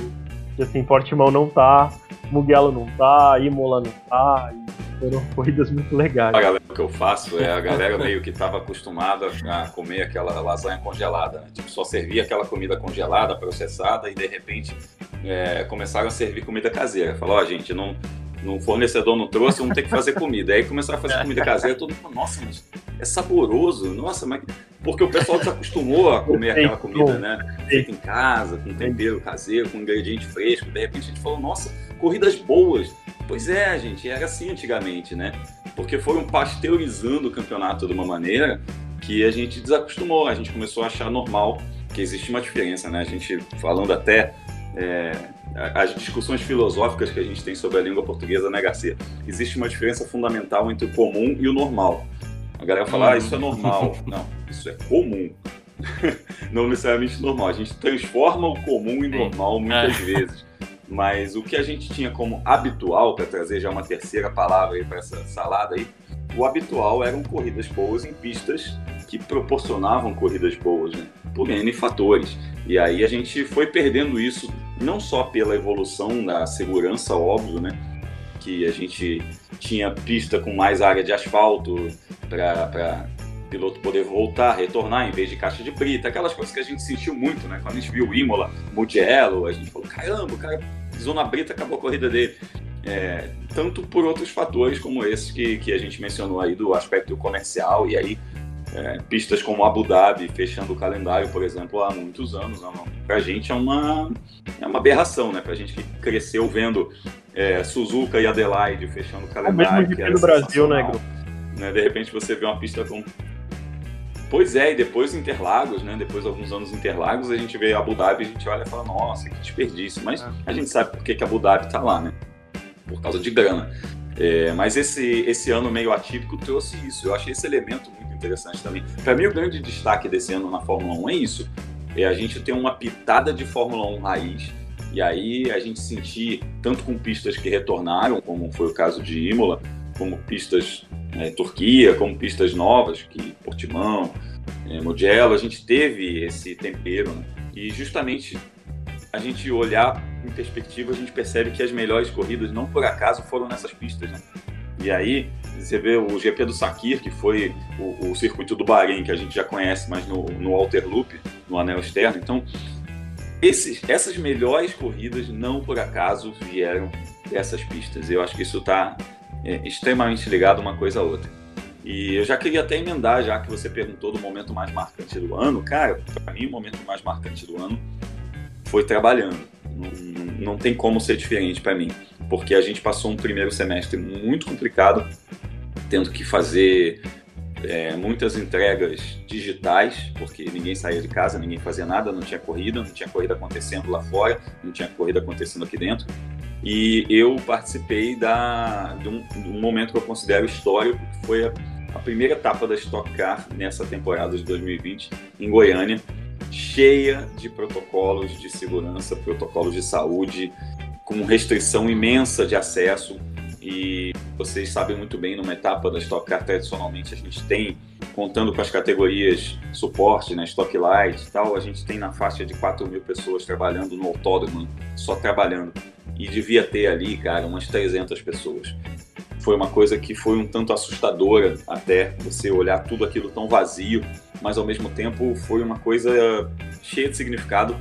C: que assim, Portimão não tá, Mugello não tá, Imola não tá. Foram corridas muito legais.
D: A galera, o que eu faço é a galera meio que estava acostumada a comer aquela lasanha congelada, né? Tipo, só servia aquela comida congelada, processada, e de repente é, começaram a servir comida caseira. Falou, ó, oh, gente, não, no fornecedor não trouxe, vamos ter que fazer comida. Aí começaram a fazer comida caseira, todo mundo nossa, mas é saboroso, nossa, mas. Porque o pessoal desacostumou a comer aquela comida, né? Feita em casa, com tempero caseiro, com ingrediente fresco. De repente a gente falou, nossa, corridas boas. Pois é, gente, era assim antigamente, né? Porque foram pasteurizando o campeonato de uma maneira que a gente desacostumou, a gente começou a achar normal que existe uma diferença, né? A gente falando até é, as discussões filosóficas que a gente tem sobre a língua portuguesa, né, Garcia? Existe uma diferença fundamental entre o comum e o normal. A galera fala, ah, isso é normal. Não, isso é comum. Não necessariamente normal. A gente transforma o comum em normal muitas é. vezes. Mas o que a gente tinha como habitual, para trazer já uma terceira palavra para essa salada aí, o habitual eram corridas boas em pistas que proporcionavam corridas boas, né? Por N fatores. E aí a gente foi perdendo isso não só pela evolução da segurança, óbvio, né? Que a gente tinha pista com mais área de asfalto para piloto poder voltar, retornar em vez de caixa de brita, aquelas coisas que a gente sentiu muito, né? Quando a gente viu o Imola, Mugello, a gente falou, caramba, o cara pisou na brita, acabou a corrida dele. É, tanto por outros fatores como esses que, que a gente mencionou aí do aspecto comercial e aí é, pistas como Abu Dhabi fechando o calendário, por exemplo, há muitos anos. Né? Para a gente é uma, é uma aberração, né? Para a gente que cresceu vendo é, Suzuka e Adelaide fechando o calendário.
C: É o mesmo GP do Brasil, né,
D: né? De repente você vê uma pista com Pois é, e depois Interlagos, né? Depois de alguns anos Interlagos, a gente vê Abu Dhabi e a gente olha e fala, nossa, que desperdício. Mas é. a gente sabe por que, que Abu Dhabi está lá, né? Por causa de grana. É, mas esse, esse ano meio atípico trouxe isso. Eu achei esse elemento muito interessante também. Para mim, o grande destaque desse ano na Fórmula 1 é isso. É a gente ter uma pitada de Fórmula 1 raiz. E aí a gente sentir, tanto com pistas que retornaram, como foi o caso de Imola, como pistas é, Turquia, como pistas novas, que Portimão, é, Mugello, a gente teve esse tempero. Né? E justamente a gente olhar em perspectiva, a gente percebe que as melhores corridas, não por acaso, foram nessas pistas. Né? E aí, você vê o GP do Sakir, que foi o, o circuito do Bahrein, que a gente já conhece, mas no, no Alter Loop, no anel externo. Então, esses, essas melhores corridas, não por acaso, vieram dessas pistas. Eu acho que isso está é, extremamente ligado uma coisa a outra. E eu já queria até emendar, já que você perguntou do momento mais marcante do ano. Cara, para mim, o momento mais marcante do ano foi trabalhando. Não, não tem como ser diferente para mim, porque a gente passou um primeiro semestre muito complicado, tendo que fazer é, muitas entregas digitais, porque ninguém saía de casa, ninguém fazia nada, não tinha corrida, não tinha corrida acontecendo lá fora, não tinha corrida acontecendo aqui dentro. E eu participei da, de, um, de um momento que eu considero histórico, que foi a, a primeira etapa da Stock Car nessa temporada de 2020 em Goiânia, cheia de protocolos de segurança, protocolos de saúde, com restrição imensa de acesso. E vocês sabem muito bem, numa etapa da Stock Car, tradicionalmente a gente tem, contando com as categorias suporte, né, Stock Light e tal, a gente tem na faixa de 4 mil pessoas trabalhando no autódromo, só trabalhando e devia ter ali, cara, umas 300 pessoas. Foi uma coisa que foi um tanto assustadora até você olhar tudo aquilo tão vazio, mas ao mesmo tempo foi uma coisa cheia de significado.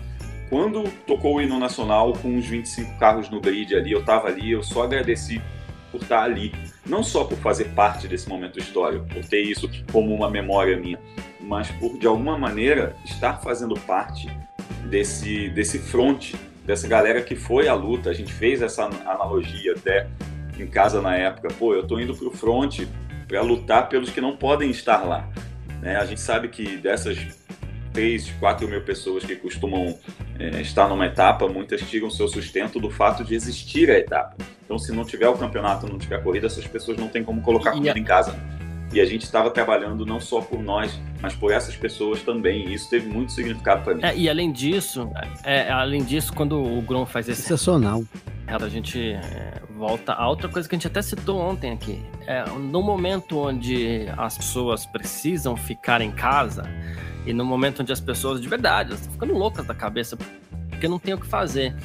D: Quando tocou o hino nacional com uns 25 carros no grid ali, eu estava ali, eu só agradeci por estar ali, não só por fazer parte desse momento histórico, por ter isso como uma memória minha, mas por de alguma maneira estar fazendo parte desse desse fronte dessa galera que foi à luta. A gente fez essa analogia até em casa na época. Pô, eu tô indo pro front para lutar pelos que não podem estar lá. Né? A gente sabe que dessas 3, 4 mil pessoas que costumam é, estar numa etapa, muitas tiram seu sustento do fato de existir a etapa. Então, se não tiver o campeonato, não tiver a corrida, essas pessoas não têm como colocar comida em casa. E a gente estava trabalhando não só por nós, mas por essas pessoas também. E isso teve muito significado para mim.
E: É, e além disso, é, além disso, quando o Grom faz esse.
B: Sensacional.
E: A gente é, volta a outra coisa que a gente até citou ontem aqui. É, no momento onde as pessoas precisam ficar em casa, e no momento onde as pessoas de verdade estão ficando loucas da cabeça porque não tem o que fazer.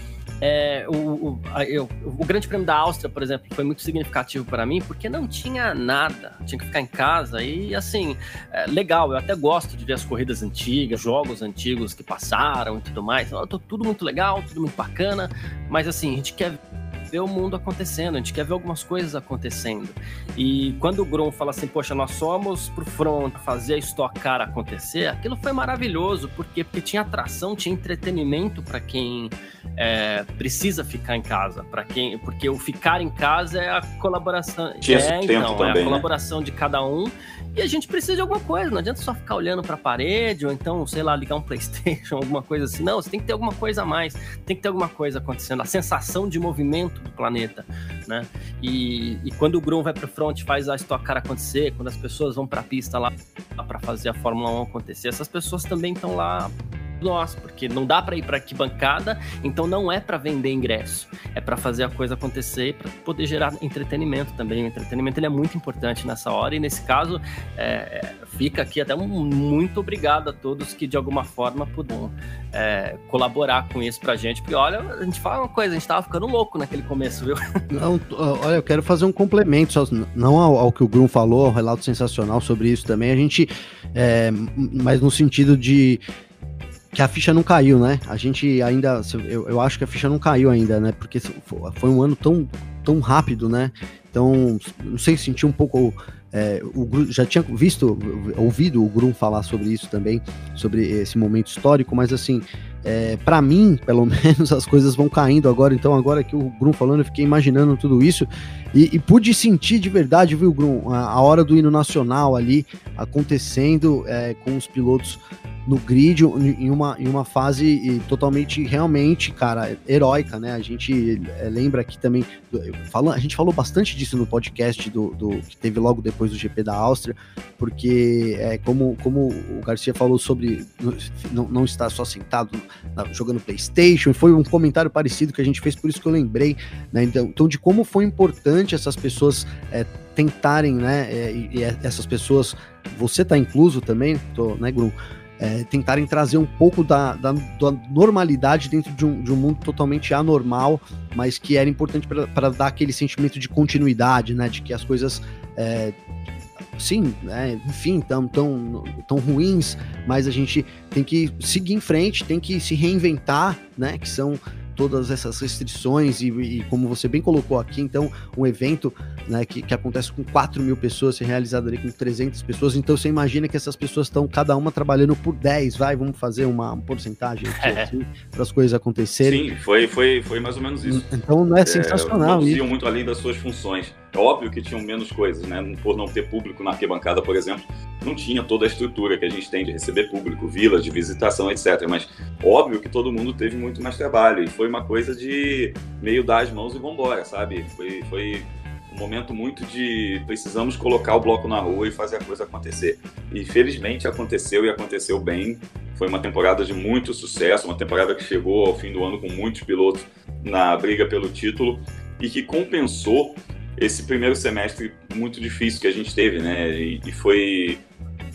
E: É, o, o, a, eu, o Grande Prêmio da Áustria, por exemplo, foi muito significativo para mim, porque não tinha nada, tinha que ficar em casa e assim, é, legal, eu até gosto de ver as corridas antigas, jogos antigos que passaram e tudo mais, então, tudo muito legal, tudo muito bacana, mas assim, a gente quer ver o mundo acontecendo, a gente quer ver algumas coisas acontecendo. E quando o Grum fala assim, poxa, nós somos pro front fazer a Stock Car acontecer, aquilo foi maravilhoso, por quê? Porque tinha atração, tinha entretenimento para quem é, precisa ficar em casa, para quem, porque o ficar em casa é a colaboração,
D: tinha
E: é, então,
D: também,
E: é a
D: né?
E: colaboração né? de cada um e a gente precisa de alguma coisa, não adianta só ficar olhando para a parede ou então, sei lá, ligar um PlayStation, alguma coisa assim. Não, você tem que ter alguma coisa a mais, tem que ter alguma coisa acontecendo, a sensação de movimento do planeta, né? E, e quando o Grum vai para front, faz a Stock Car acontecer, quando as pessoas vão para a pista lá para fazer a Fórmula 1 acontecer, essas pessoas também estão lá nós, porque não dá para ir para bancada, então não é para vender ingresso, é para fazer a coisa acontecer para poder gerar entretenimento também. O entretenimento ele é muito importante nessa hora e nesse caso é, fica aqui até um muito obrigado a todos que de alguma forma puderam é, colaborar com isso pra gente, porque olha, a gente fala uma coisa, a gente tava ficando louco naquele começo, viu?
B: Não, olha, eu quero fazer um complemento, só, não ao, ao, que o Grum falou, um relato sensacional sobre isso também, a gente, é, mas no sentido de que a ficha não caiu, né? A gente ainda, eu, eu acho que a ficha não caiu ainda, né? Porque foi um ano tão, tão rápido, né? Então, não sei, senti um pouco. É, o, já tinha visto, ouvido o Grum falar sobre isso também, sobre esse momento histórico, mas assim, é, para mim, pelo menos, as coisas vão caindo agora. Então, agora que o Grum falando, eu fiquei imaginando tudo isso e, e pude sentir de verdade, viu, Grum, a, a, hora do hino nacional ali acontecendo é, com os pilotos no grid em uma, em uma fase totalmente, realmente, cara, heróica, né? A gente é, lembra aqui também, fala, a gente falou bastante disso no podcast do, do, que teve logo depois do GP da Áustria, porque é, como, como o Garcia falou sobre não, não estar só sentado jogando Playstation, foi um comentário parecido que a gente fez, por isso que eu lembrei, né? Então, então de como foi importante essas pessoas é, tentarem, né? E, e essas pessoas, você tá incluso também, tô, né, Grum? É, tentarem trazer um pouco da, da, da normalidade dentro de um, de um, mundo totalmente anormal, mas que era importante para dar aquele sentimento de continuidade, né? De que as coisas. É, sim, né, enfim, tão, tão, tão ruins, mas a gente tem que seguir em frente, tem que se reinventar, né? Que são todas essas restrições e, e, como você bem colocou aqui, então, um evento né, que, que acontece com 4 mil pessoas, ser realizado ali com 300 pessoas, então você imagina que essas pessoas estão cada uma trabalhando por 10, vai, vamos fazer uma porcentagem aqui, assim, para as coisas acontecerem.
D: Sim, foi, foi, foi mais ou menos isso.
B: Então, não é, é sensacional
D: isso. muito além das suas funções. É óbvio que tinham menos coisas, né? Por não ter público na arquibancada, por exemplo, não tinha toda a estrutura que a gente tem de receber público, vilas de visitação, etc. Mas óbvio que todo mundo teve muito mais trabalho e foi uma coisa de meio dar as mãos e vambora, sabe? Foi, foi um momento muito de precisamos colocar o bloco na rua e fazer a coisa acontecer. E felizmente aconteceu e aconteceu bem. Foi uma temporada de muito sucesso, uma temporada que chegou ao fim do ano com muitos pilotos na briga pelo título e que compensou esse primeiro semestre muito difícil que a gente teve, né? E, e foi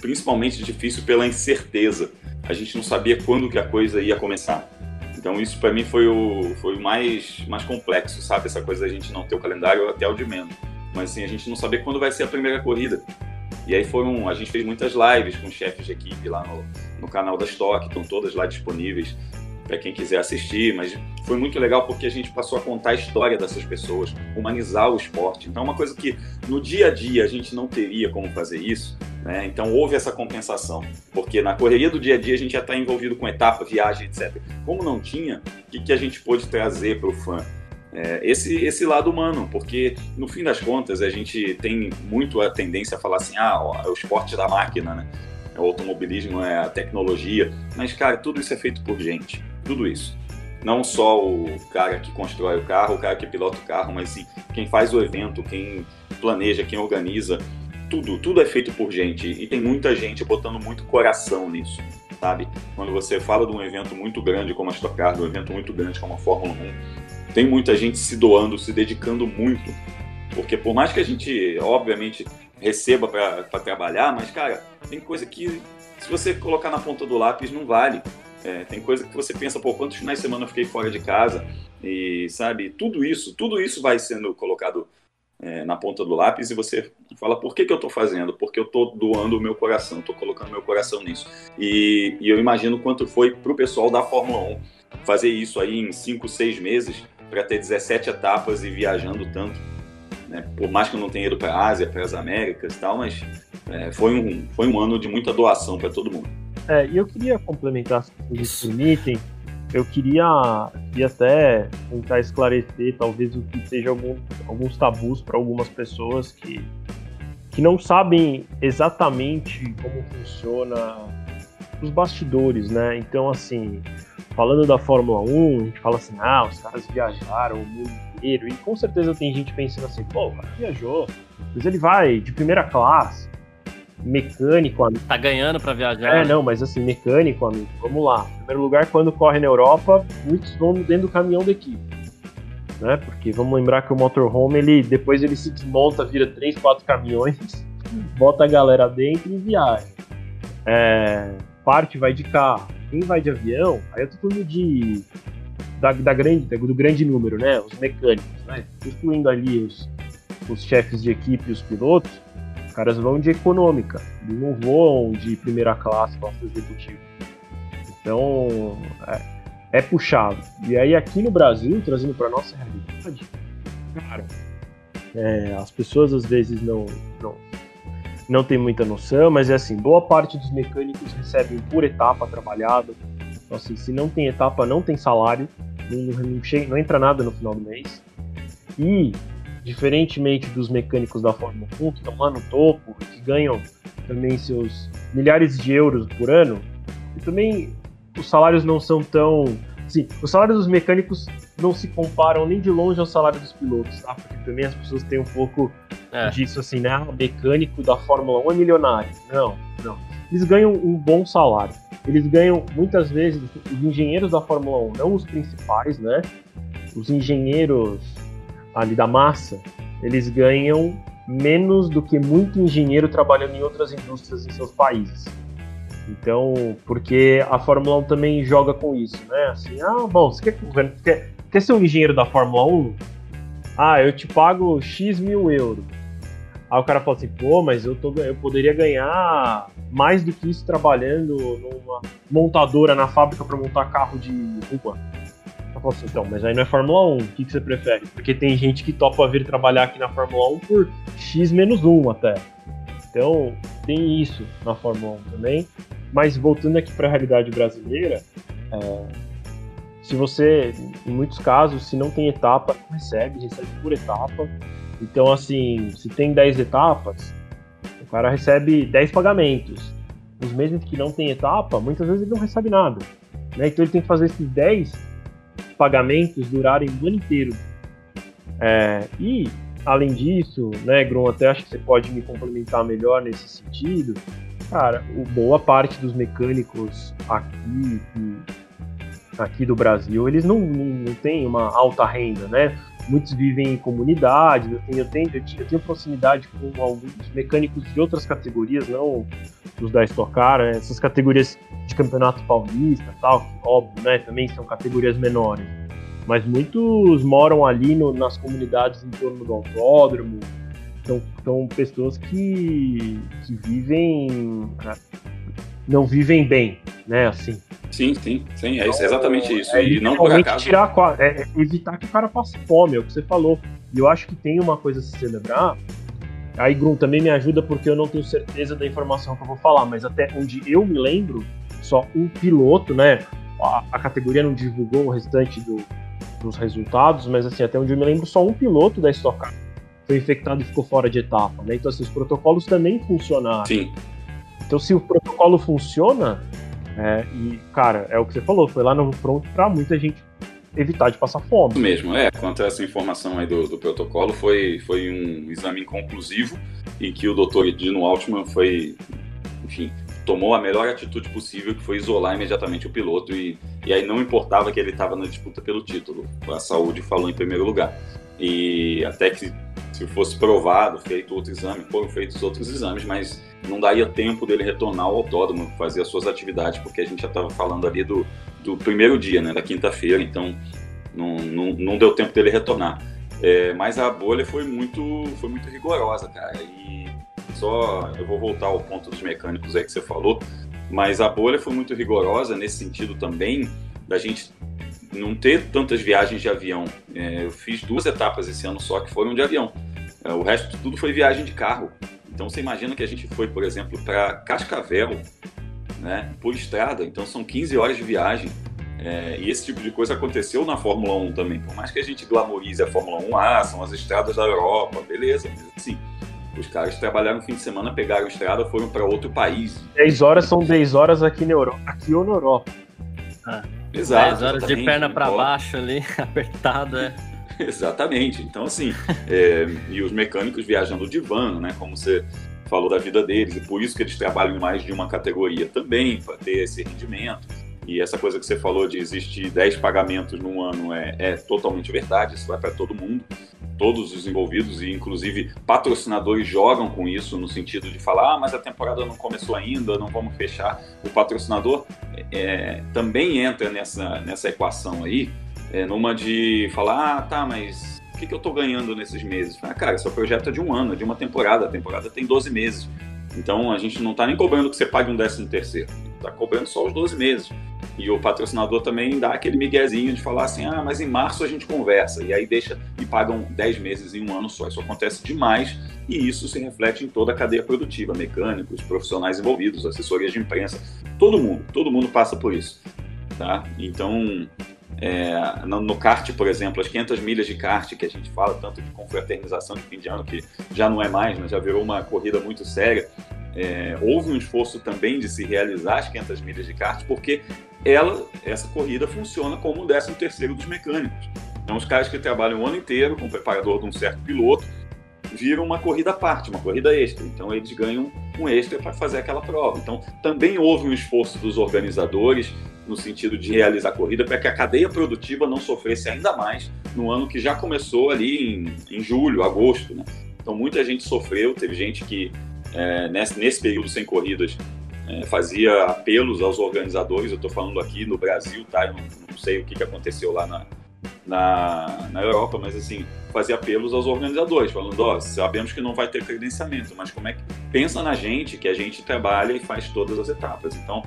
D: principalmente difícil pela incerteza. A gente não sabia quando que a coisa ia começar. Então isso para mim foi o, foi o mais, mais complexo, sabe? Essa coisa da gente não ter o calendário até o de menos. Mas assim, a gente não saber quando vai ser a primeira corrida. E aí foram, a gente fez muitas lives com chefes de equipe lá no, no canal da Stock, estão todas lá disponíveis para quem quiser assistir, mas foi muito legal porque a gente passou a contar a história dessas pessoas, humanizar o esporte. Então, é uma coisa que no dia a dia a gente não teria como fazer isso, né? Então, houve essa compensação, porque na correria do dia a dia a gente já está envolvido com etapa, viagem, etc. Como não tinha, o que, que a gente pôde trazer para o fã? É, esse, esse lado humano, porque no fim das contas a gente tem muito a tendência a falar assim: ah, ó, é o esporte da máquina, né? o automobilismo, é a tecnologia, mas cara, tudo isso é feito por gente tudo isso. Não só o cara que constrói o carro, o cara que pilota o carro, mas sim quem faz o evento, quem planeja, quem organiza. Tudo, tudo é feito por gente e tem muita gente botando muito coração nisso, sabe? Quando você fala de um evento muito grande como a Stock Car, de um evento muito grande como a Fórmula 1, tem muita gente se doando, se dedicando muito. Porque por mais que a gente, obviamente, receba para trabalhar, mas, cara, tem coisa que se você colocar na ponta do lápis não vale. É, tem coisa que você pensa, pô, quantos finais de semana eu fiquei fora de casa? E, sabe, tudo isso, tudo isso vai sendo colocado é, na ponta do lápis e você fala, por que, que eu estou fazendo? Porque eu estou doando o meu coração, estou colocando meu coração nisso. E, e eu imagino quanto foi para o pessoal da Fórmula 1 fazer isso aí em 5, 6 meses, para ter 17 etapas e viajando tanto. Né? Por mais que eu não tenha ido para a Ásia, para as Américas e tal, mas é, foi, um, foi um ano de muita doação para todo mundo.
C: É, e eu queria complementar, se vocês permitem, eu queria, queria até tentar esclarecer, talvez, o que seja algum, alguns tabus para algumas pessoas que, que não sabem exatamente como funciona os bastidores, né? Então, assim, falando da Fórmula 1, a gente fala assim, ah, os caras viajaram o mundo inteiro, e com certeza tem gente pensando assim, pô, o cara viajou, mas ele vai de primeira classe, mecânico, amigo.
E: Tá ganhando para viajar.
C: É, não, mas assim, mecânico, amigo. Vamos lá. Em primeiro lugar, quando corre na Europa, muitos vão dentro do caminhão da equipe. Né? Porque vamos lembrar que o motorhome, ele depois ele se desmonta, vira três, quatro caminhões, bota a galera dentro e viaja. É, parte vai de carro. Quem vai de avião, aí eu tô falando de da, da grande, do grande número, né? Os mecânicos, né? Incluindo ali os, os chefes de equipe e os pilotos caras vão de econômica, não voam de primeira classe, classe executivo. Então, é, é, puxado. E aí, aqui no Brasil, trazendo para nossa realidade, cara, é, as pessoas às vezes não, não, não têm muita noção, mas é assim: boa parte dos mecânicos recebem por etapa trabalhada, Então, assim, se não tem etapa, não tem salário, não, não, chega, não entra nada no final do mês. E, diferentemente dos mecânicos da Fórmula 1, que estão lá no topo, que ganham também seus milhares de euros por ano, e também os salários não são tão. Sim, os salários dos mecânicos não se comparam nem de longe ao salário dos pilotos, tá? Porque também as pessoas têm um pouco é. disso, assim, né? O mecânico da Fórmula 1 é milionário. Não, não. Eles ganham um bom salário. Eles ganham, muitas vezes, os engenheiros da Fórmula 1, não os principais, né? Os engenheiros ali da massa, eles ganham menos do que muito engenheiro trabalhando em outras indústrias em seus países. Então, porque a Fórmula 1 também joga com isso, né? Assim, ah, bom, você quer, quer, quer ser um engenheiro da Fórmula 1? Ah, eu te pago X mil euros. Aí o cara fala assim, pô, mas eu, tô, eu poderia ganhar mais do que isso trabalhando numa montadora na fábrica para montar carro de rua. Falo assim, então, mas aí não é Fórmula 1, o que, que você prefere? Porque tem gente que topa vir trabalhar aqui na Fórmula 1 por X menos 1 até. Então, tem isso na Fórmula 1 também. Mas voltando aqui para a realidade brasileira, é, se você, em muitos casos, se não tem etapa, recebe, recebe por etapa. Então, assim, se tem 10 etapas, o cara recebe 10 pagamentos. Os meses que não tem etapa, muitas vezes ele não recebe nada. Né? Então ele tem que fazer esses 10 pagamentos durarem o ano inteiro. É, e, além disso, né, Grom, até acho que você pode me complementar melhor nesse sentido, Cara, o, boa parte dos mecânicos aqui, aqui do Brasil, eles não, não, não têm uma alta renda, né? Muitos vivem em comunidades, eu tenho, eu tenho, eu tenho proximidade com alguns mecânicos de outras categorias, não os da Stock Car, essas categorias de campeonato paulista tal, que, óbvio, né, também são categorias menores. Mas muitos moram ali no, nas comunidades em torno do autódromo, são, são pessoas que, que vivem. não vivem bem, né? Assim.
D: Sim, sim, sim, é então, exatamente isso. É, e não por
C: acaso. Tirar, é, é evitar que o cara passe fome, é o que você falou. E eu acho que tem uma coisa a se celebrar. Aí, Grum, também me ajuda porque eu não tenho certeza da informação que eu vou falar, mas até onde eu me lembro, só um piloto, né? A, a categoria não divulgou o restante do, dos resultados, mas assim, até onde eu me lembro, só um piloto da Stock Car foi infectado e ficou fora de etapa, né? Então, assim, os protocolos também funcionaram.
D: Sim.
C: Então, se o protocolo funciona, é, e, cara, é o que você falou, foi lá no front para muita gente evitar de passar fome.
D: Isso mesmo, é. Quanto a essa informação aí do, do protocolo, foi, foi um exame inconclusivo em que o doutor Edino Altman foi, enfim, tomou a melhor atitude possível, que foi isolar imediatamente o piloto e, e aí não importava que ele estava na disputa pelo título. A saúde falou em primeiro lugar. E até que se fosse provado, feito outro exame, foram feitos outros exames, mas não daria tempo dele retornar ao autódromo, fazer as suas atividades, porque a gente já estava falando ali do, do primeiro dia, né, da quinta-feira, então não, não, não, deu tempo dele retornar. É, mas a bolha foi muito, foi muito rigorosa, cara, e só eu vou voltar ao ponto dos mecânicos aí que você falou, mas a bolha foi muito rigorosa nesse sentido também da gente não ter tantas viagens de avião. É, eu fiz duas etapas esse ano só que foram de avião. É, o resto tudo foi viagem de carro. Então você imagina que a gente foi, por exemplo, para Cascavel, né, por estrada, então são 15 horas de viagem. É, e esse tipo de coisa aconteceu na Fórmula 1 também. Por mais que a gente glamorize a Fórmula 1, ah, são as estradas da Europa, beleza, mas assim, os caras trabalharam no fim de semana, pegaram estrada, foram para outro país.
C: 10 horas são 10 horas aqui na Europa, aqui ou na Europa.
E: Ah, Exato. 10 horas de perna para baixo ali, apertado, é.
D: Exatamente. Então, assim, é, e os mecânicos viajando de van, né? Como você falou da vida deles, e por isso que eles trabalham em mais de uma categoria também, para ter esse rendimento. E essa coisa que você falou de existir 10 pagamentos num ano é, é totalmente verdade, isso vai para todo mundo, todos os envolvidos, e inclusive patrocinadores jogam com isso, no sentido de falar, ah, mas a temporada não começou ainda, não vamos fechar. O patrocinador é, também entra nessa, nessa equação aí, é, numa de falar, ah, tá, mas que, que eu estou ganhando nesses meses? Ah, cara, seu projeto é de um ano, é de uma temporada, a temporada tem 12 meses. Então a gente não está nem cobrando que você pague um décimo terceiro, está cobrando só os 12 meses. E o patrocinador também dá aquele miguezinho de falar assim, ah, mas em março a gente conversa, e aí deixa e pagam 10 meses em um ano só. Isso acontece demais e isso se reflete em toda a cadeia produtiva, mecânicos, profissionais envolvidos, assessorias de imprensa, todo mundo, todo mundo passa por isso. tá? Então, é, no, no, kart, por exemplo, as 500 milhas de kart que a gente fala tanto de confraternização de fim de ano, que já não é mais, mas já virou uma corrida muito séria, é, houve um esforço também de se realizar as 500 milhas de kart, porque ela, essa corrida funciona como o 13 terceiro dos mecânicos. Então, os caras que trabalham o ano inteiro com o preparador de um certo piloto, viram uma corrida à parte, uma corrida extra. Então, eles ganham um extra para fazer aquela prova. Então, também houve um esforço dos organizadores no sentido de realizar a corrida para que a cadeia produtiva não sofresse ainda mais no ano que já começou ali em, em julho, agosto. Né? Então, muita gente sofreu, teve gente que é, nesse, nesse período sem corridas é, fazia apelos aos organizadores. Eu estou falando aqui no Brasil, tá? Eu não, não sei o que, que aconteceu lá na, na, na Europa, mas assim, fazia apelos aos organizadores, falando, ó, oh, sabemos que não vai ter credenciamento, mas como é que pensa na gente, que a gente trabalha e faz todas as etapas. Então,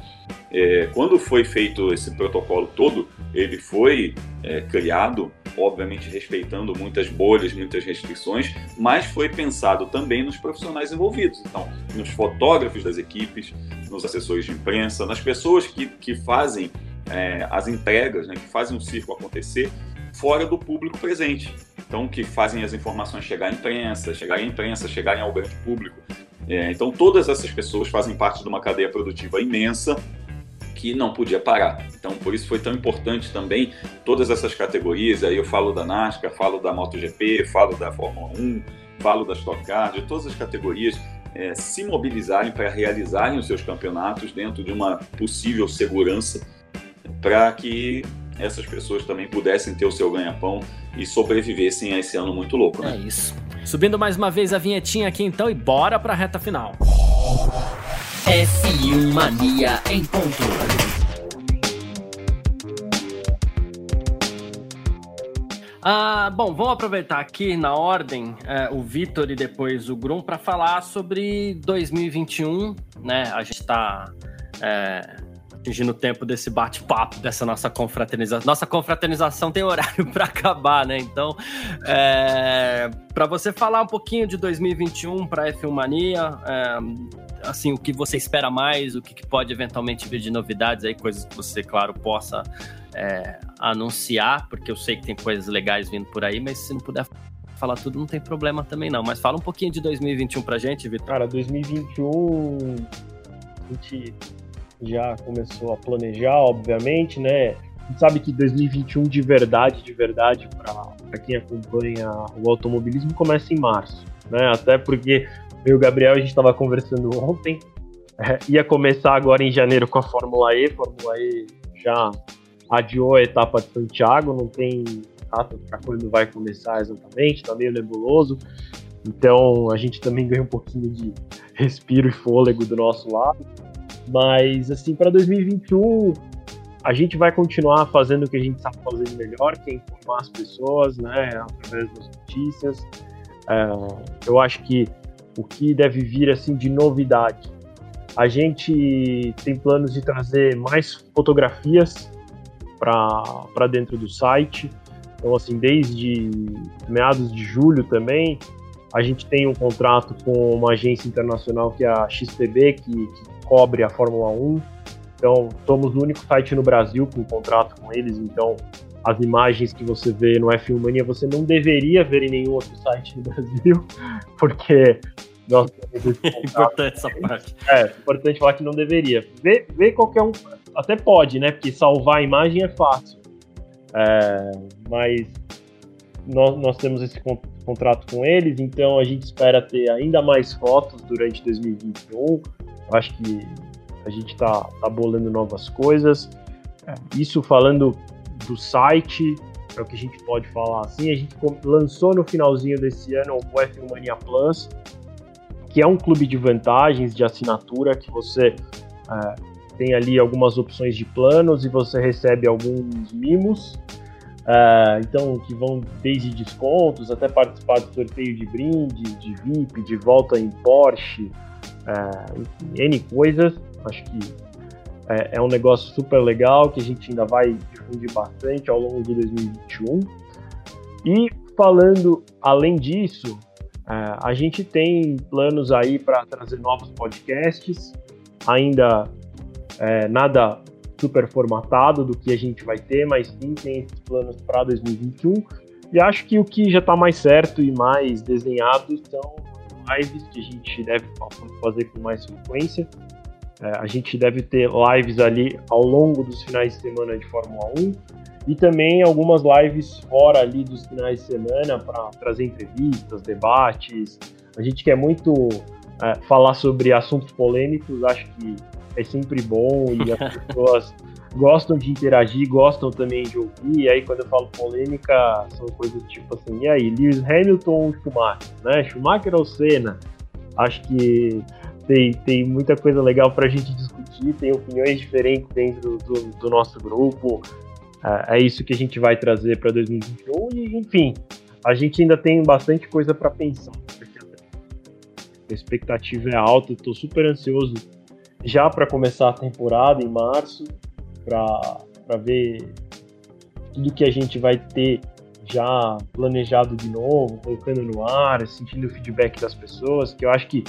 D: é, quando foi feito esse protocolo todo, ele foi é, criado, obviamente respeitando muitas bolhas, muitas restrições, mas foi pensado também nos profissionais envolvidos, então, nos fotógrafos das equipes, nos assessores de imprensa, nas pessoas que, que fazem é, as entregas, né, que fazem o circo acontecer, fora do público presente. Então, que fazem as informações chegar à imprensa, chegarem à imprensa, chegarem ao grande público. É, então, todas essas pessoas fazem parte de uma cadeia produtiva imensa que não podia parar. Então, por isso foi tão importante também todas essas categorias. Aí eu falo da NASCAR, falo da MotoGP, falo da Fórmula 1, falo da Stock Car, de todas as categorias é, se mobilizarem para realizarem os seus campeonatos dentro de uma possível segurança para que essas pessoas também pudessem ter o seu ganha-pão e sobrevivessem a esse ano muito louco. Né?
E: É isso. Subindo mais uma vez a vinhetinha aqui então e bora para a reta final.
A: F1 Mania em ponto.
E: Ah, bom, vamos aproveitar aqui na ordem é, o Vitor e depois o Grum para falar sobre 2021, né? A gente está é, atingindo o tempo desse bate-papo, dessa nossa confraternização. Nossa confraternização tem horário para acabar, né? Então, é, para você falar um pouquinho de 2021 para a F1 Mania, é, assim, o que você espera mais, o que, que, pode eventualmente vir de novidades aí, coisas que você, claro, possa é, anunciar, porque eu sei que tem coisas legais vindo por aí, mas se não puder falar tudo, não tem problema também não. Mas fala um pouquinho de 2021 pra gente, Vitor.
C: Cara, 2021 a gente já começou a planejar, obviamente, né? A gente sabe que 2021 de verdade, de verdade, para quem acompanha o automobilismo, começa em março, né? Até porque eu e o Gabriel, a gente estava conversando ontem, é, ia começar agora em janeiro com a Fórmula E, Fórmula E já adiou a etapa de Santiago, não tem data para quando vai começar exatamente, tá meio nebuloso. Então a gente também ganha um pouquinho de respiro e fôlego do nosso lado. Mas, assim, para 2021, a gente vai continuar fazendo o que a gente sabe fazer melhor, que é informar as pessoas, né, através das notícias. É, eu acho que o que deve vir, assim, de novidade, a gente tem planos de trazer mais fotografias para dentro do site. Então, assim, desde meados de julho também, a gente tem um contrato com uma agência internacional que é a XTB, que, que cobre a Fórmula 1. Então, somos o único site no Brasil com contrato com eles, então as imagens que você vê no F1 Mania você não deveria ver em nenhum outro site no Brasil, porque nós temos esse
E: É importante essa parte.
C: É, importante falar que não deveria. Ver, ver qualquer um, até pode, né? Porque salvar a imagem é fácil. É, mas nós, nós temos esse contrato com eles, então a gente espera ter ainda mais fotos durante 2021 acho que a gente está tá bolando novas coisas. É. Isso falando do site, é o que a gente pode falar assim. A gente lançou no finalzinho desse ano o F1 Mania Plus, que é um clube de vantagens de assinatura que você é, tem ali algumas opções de planos e você recebe alguns mimos. É, então, que vão desde descontos até participar do sorteio de brinde, de VIP, de volta em Porsche, é, N coisas. Acho que é, é, um negócio super legal que a gente ainda vai difundir bastante ao longo de 2021. E falando além disso, é, a gente tem planos aí para trazer novos podcasts, ainda é, nada super formatado do que a gente vai ter, mas sim tem esses planos para 2021. E acho que o que já está mais certo e mais desenhado são lives que a gente deve fazer com mais frequência. É, a gente deve ter lives ali ao longo dos finais de semana de Fórmula 1 e também algumas lives fora ali dos finais de semana para trazer entrevistas, debates. A gente quer muito é, falar sobre assuntos polêmicos, acho que é sempre bom e as pessoas gostam de interagir, gostam também de ouvir. E aí, quando eu falo polêmica, são coisas tipo assim: e aí, Lewis Hamilton ou Schumacher? Né? Schumacher ou Senna? Acho que tem, tem muita coisa legal para a gente discutir, tem opiniões diferentes dentro do, do nosso grupo. É, é isso que a gente vai trazer para 2021 e, enfim, a gente ainda tem bastante coisa para pensar. A expectativa é alta, estou super ansioso já para começar a temporada em março, para ver tudo que a gente vai ter já planejado de novo, colocando no ar, sentindo o feedback das pessoas, que eu acho que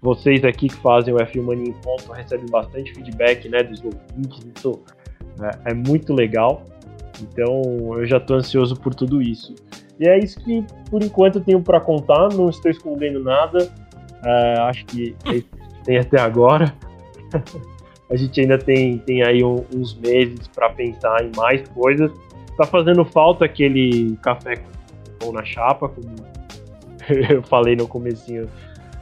C: vocês aqui que fazem o F1 Mania em ponto recebem bastante feedback né, dos ouvintes, isso é, é muito legal. Então eu já estou ansioso por tudo isso. E é isso que por enquanto eu tenho para contar, não estou escondendo nada. É, acho que é tem até agora. a gente ainda tem, tem aí um, uns meses para pensar em mais coisas. Tá fazendo falta aquele café com na chapa, como eu falei no comecinho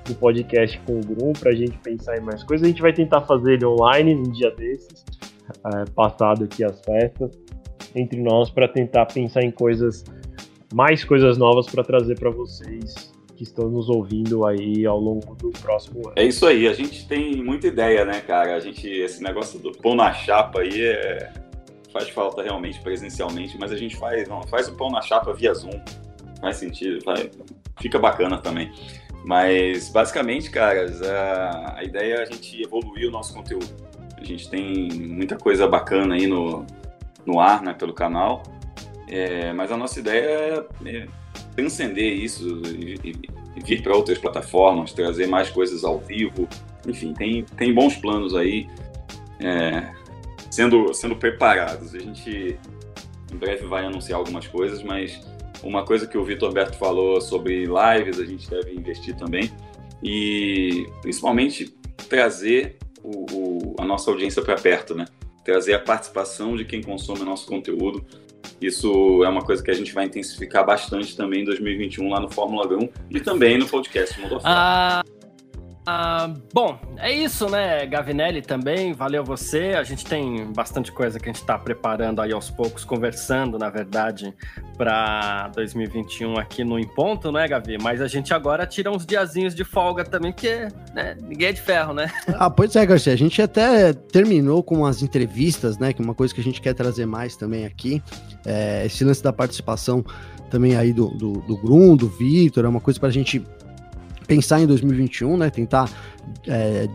C: do podcast com o Grum, para a gente pensar em mais coisas. A gente vai tentar fazer ele online num dia desses, é, passado aqui as festas, entre nós, para tentar pensar em coisas, mais coisas novas para trazer para vocês que estão nos ouvindo aí ao longo do próximo ano.
D: É isso aí, a gente tem muita ideia, né, cara? A gente, esse negócio do pão na chapa aí é, faz falta realmente presencialmente, mas a gente faz, não, faz o pão na chapa via Zoom. Faz sentido, vai, fica bacana também. Mas basicamente, caras, a, a ideia é a gente evoluir o nosso conteúdo. A gente tem muita coisa bacana aí no, no ar, né, pelo canal. É, mas a nossa ideia é, é transcender isso e, e vir para outras plataformas, trazer mais coisas ao vivo. Enfim, tem, tem bons planos aí é, sendo, sendo preparados. A gente em breve vai anunciar algumas coisas, mas uma coisa que o Vitor Alberto falou sobre lives, a gente deve investir também. E principalmente trazer o, o, a nossa audiência para perto, né? Trazer a participação de quem consome nosso conteúdo isso é uma coisa que a gente vai intensificar bastante também em 2021 lá no Fórmula 1 e também no podcast Mundo
E: ah, ah, bom, é isso, né, Gavinelli também, valeu você. A gente tem bastante coisa que a gente está preparando aí aos poucos, conversando, na verdade, para 2021 aqui no Em Ponto, né, Gavi? Mas a gente agora tira uns diazinhos de folga também, porque né, ninguém é de ferro, né?
B: Ah, pois é, Garcia, a gente até terminou com as entrevistas, né, que é uma coisa que a gente quer trazer mais também aqui. É, esse lance da participação também aí do, do, do Grum, do Vitor, é uma coisa para a gente pensar em 2021, né? Tentar, é,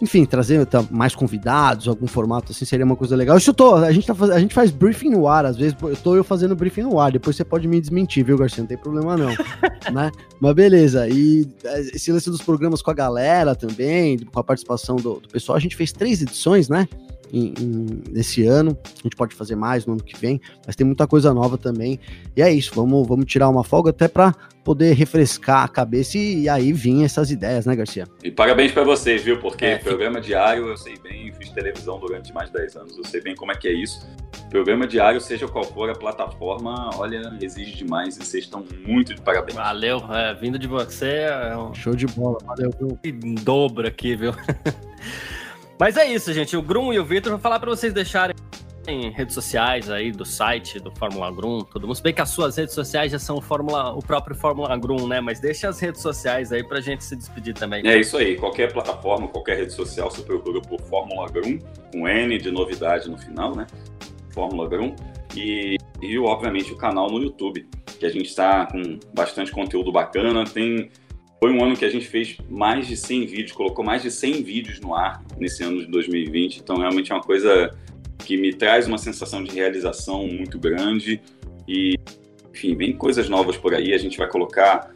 B: enfim, trazer mais convidados, algum formato assim, seria uma coisa legal. Isso eu tô, a gente, tá, a gente faz briefing no ar, às vezes eu tô eu fazendo briefing no ar, depois você pode me desmentir, viu, Garcia? Não tem problema não, né? Mas beleza, e é, esse lance dos programas com a galera também, com a participação do, do pessoal, a gente fez três edições, né? Em, em, nesse ano. A gente pode fazer mais no ano que vem, mas tem muita coisa nova também. E é isso, vamos, vamos tirar uma folga até para poder refrescar a cabeça e, e, aí vir essas ideias, né, Garcia?
D: E parabéns para vocês, viu? Porque é, programa diário, eu sei bem, fiz televisão durante mais de 10 anos, eu sei bem como é que é isso. Programa diário, seja qual for a plataforma, olha, exige demais e vocês estão muito de parabéns.
E: Valeu, é, vindo de você é um...
B: Show de bola, valeu. Viu?
E: Em dobro aqui, viu? Mas é isso, gente. O Grum e o Vitor vão falar para vocês deixarem em redes sociais aí do site do Fórmula Grum, todo mundo. Se bem que as suas redes sociais já são o, Fórmula, o próprio Fórmula Grum, né? Mas deixa as redes sociais aí pra gente se despedir também.
D: É isso aí. Qualquer plataforma, qualquer rede social, você procura por Fórmula Grum, com N de novidade no final, né? Fórmula Grum. E, e, obviamente, o canal no YouTube, que a gente está com bastante conteúdo bacana. Tem foi um ano que a gente fez mais de 100 vídeos, colocou mais de 100 vídeos no ar nesse ano de 2020. Então, realmente é uma coisa que me traz uma sensação de realização muito grande. E, enfim, vem coisas novas por aí. A gente vai colocar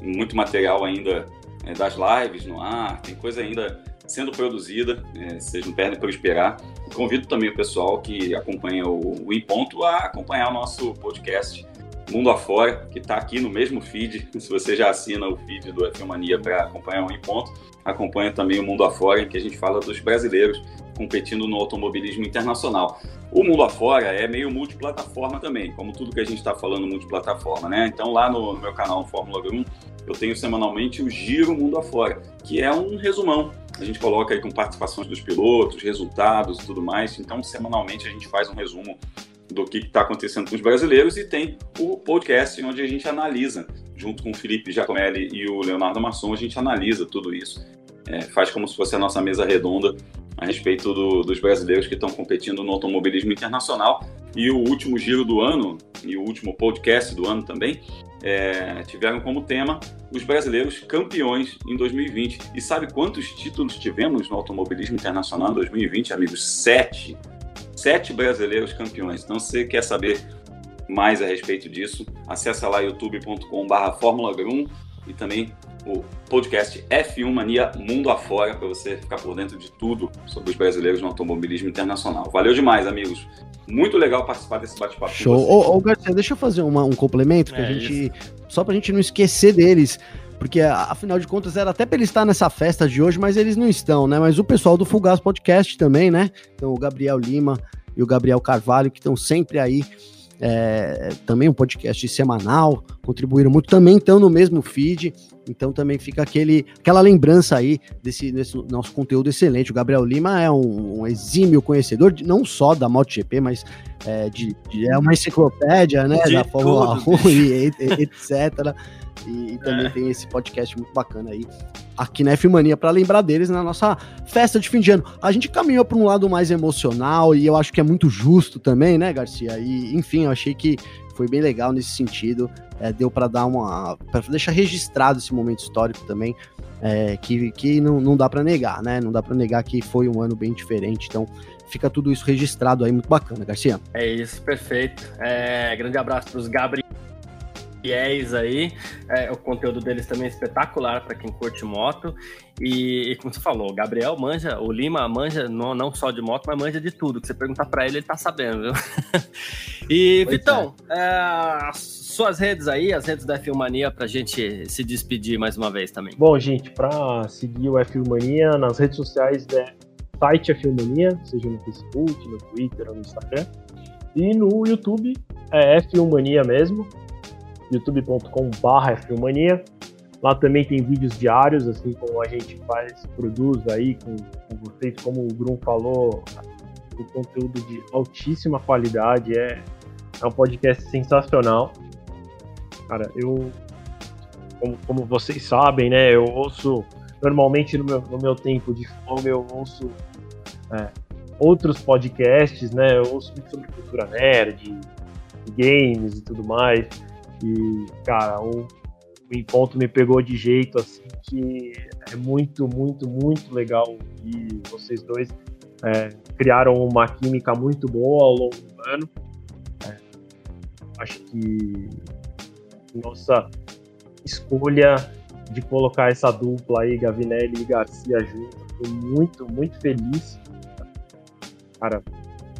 D: muito material ainda é, das lives no ar, tem coisa ainda sendo produzida, é, vocês não perdem por esperar. convido também o pessoal que acompanha o, o Em Ponto a acompanhar o nosso podcast Mundo Afora, que está aqui no mesmo feed. Se você já assina o feed do F Mania para acompanhar o Em Ponto, acompanha também o Mundo Afora, em que a gente fala dos brasileiros competindo no automobilismo internacional. O mundo afora é meio multiplataforma também, como tudo que a gente está falando multiplataforma, né? Então lá no, no meu canal Fórmula 1 eu tenho semanalmente o Giro Mundo Afora, que é um resumão. A gente coloca aí com participações dos pilotos, resultados e tudo mais. Então semanalmente a gente faz um resumo do que está acontecendo com os brasileiros e tem o podcast onde a gente analisa, junto com o Felipe Giacomelli e o Leonardo Masson, a gente analisa tudo isso. É, faz como se fosse a nossa mesa redonda a respeito do, dos brasileiros que estão competindo no automobilismo internacional. E o último giro do ano, e o último podcast do ano também, é, tiveram como tema os brasileiros campeões em 2020. E sabe quantos títulos tivemos no automobilismo internacional em 2020, amigos? Sete. Sete brasileiros campeões. Então, se você quer saber mais a respeito disso, acessa lá youtube.com.br Fórmula 1 e também o podcast F1 Mania Mundo Afora, para você ficar por dentro de tudo sobre os brasileiros no automobilismo internacional. Valeu demais, amigos. Muito legal participar desse bate-papo.
B: Show. Ô, ô, Garcia, deixa eu fazer uma, um complemento, que é a gente. Isso. Só pra gente não esquecer deles. Porque, afinal de contas, era até para eles estar nessa festa de hoje, mas eles não estão, né? Mas o pessoal do Fugaz Podcast também, né? Então, o Gabriel Lima e o Gabriel Carvalho, que estão sempre aí é, também um podcast semanal, contribuíram muito, também estão no mesmo feed, então também fica aquele, aquela lembrança aí desse, desse nosso conteúdo excelente. O Gabriel Lima é um, um exímio conhecedor, de, não só da MotoGP, mas é, de, de, é uma enciclopédia, né, de da Fórmula 1 e, etc. E, e também é. tem esse podcast muito bacana aí aqui na F-Mania para lembrar deles na nossa festa de fim de ano. A gente caminhou para um lado mais emocional e eu acho que é muito justo também, né, Garcia? E enfim, eu achei que foi bem legal nesse sentido. É, deu para dar uma. para deixar registrado esse momento histórico também. É, que, que não, não dá para negar, né? Não dá para negar que foi um ano bem diferente. Então, fica tudo isso registrado aí, muito bacana, Garcia.
E: É isso, perfeito. É, grande abraço para os Gabriel fiéis aí. É, o conteúdo deles também é espetacular para quem curte moto. E, e, como você falou, o Gabriel manja, o Lima manja não, não só de moto, mas manja de tudo. Que você perguntar para ele, ele tá sabendo, viu? e, pois Vitão, é. É, suas redes aí, as redes da Filmania, pra gente se despedir mais uma vez também.
C: Bom, gente, para seguir o F-Mania nas redes sociais é site F-Mania, seja no Facebook, no Twitter ou no Instagram. E no YouTube é F-Mania mesmo youtube.com.br Filmania. Lá também tem vídeos diários, assim como a gente faz, produz aí com, com vocês, como o Grum falou, o conteúdo de altíssima qualidade, é, é um podcast sensacional. Cara, eu, como, como vocês sabem, né, eu ouço, normalmente no meu, no meu tempo de fome, eu ouço é, outros podcasts, né, eu ouço muito sobre cultura nerd, games e tudo mais. E, cara, o, o encontro me pegou de jeito assim que é muito, muito, muito legal. E vocês dois é, criaram uma química muito boa ao longo do ano. É, acho que nossa escolha de colocar essa dupla aí, Gavinelli e Garcia junto, foi muito, muito feliz. Cara,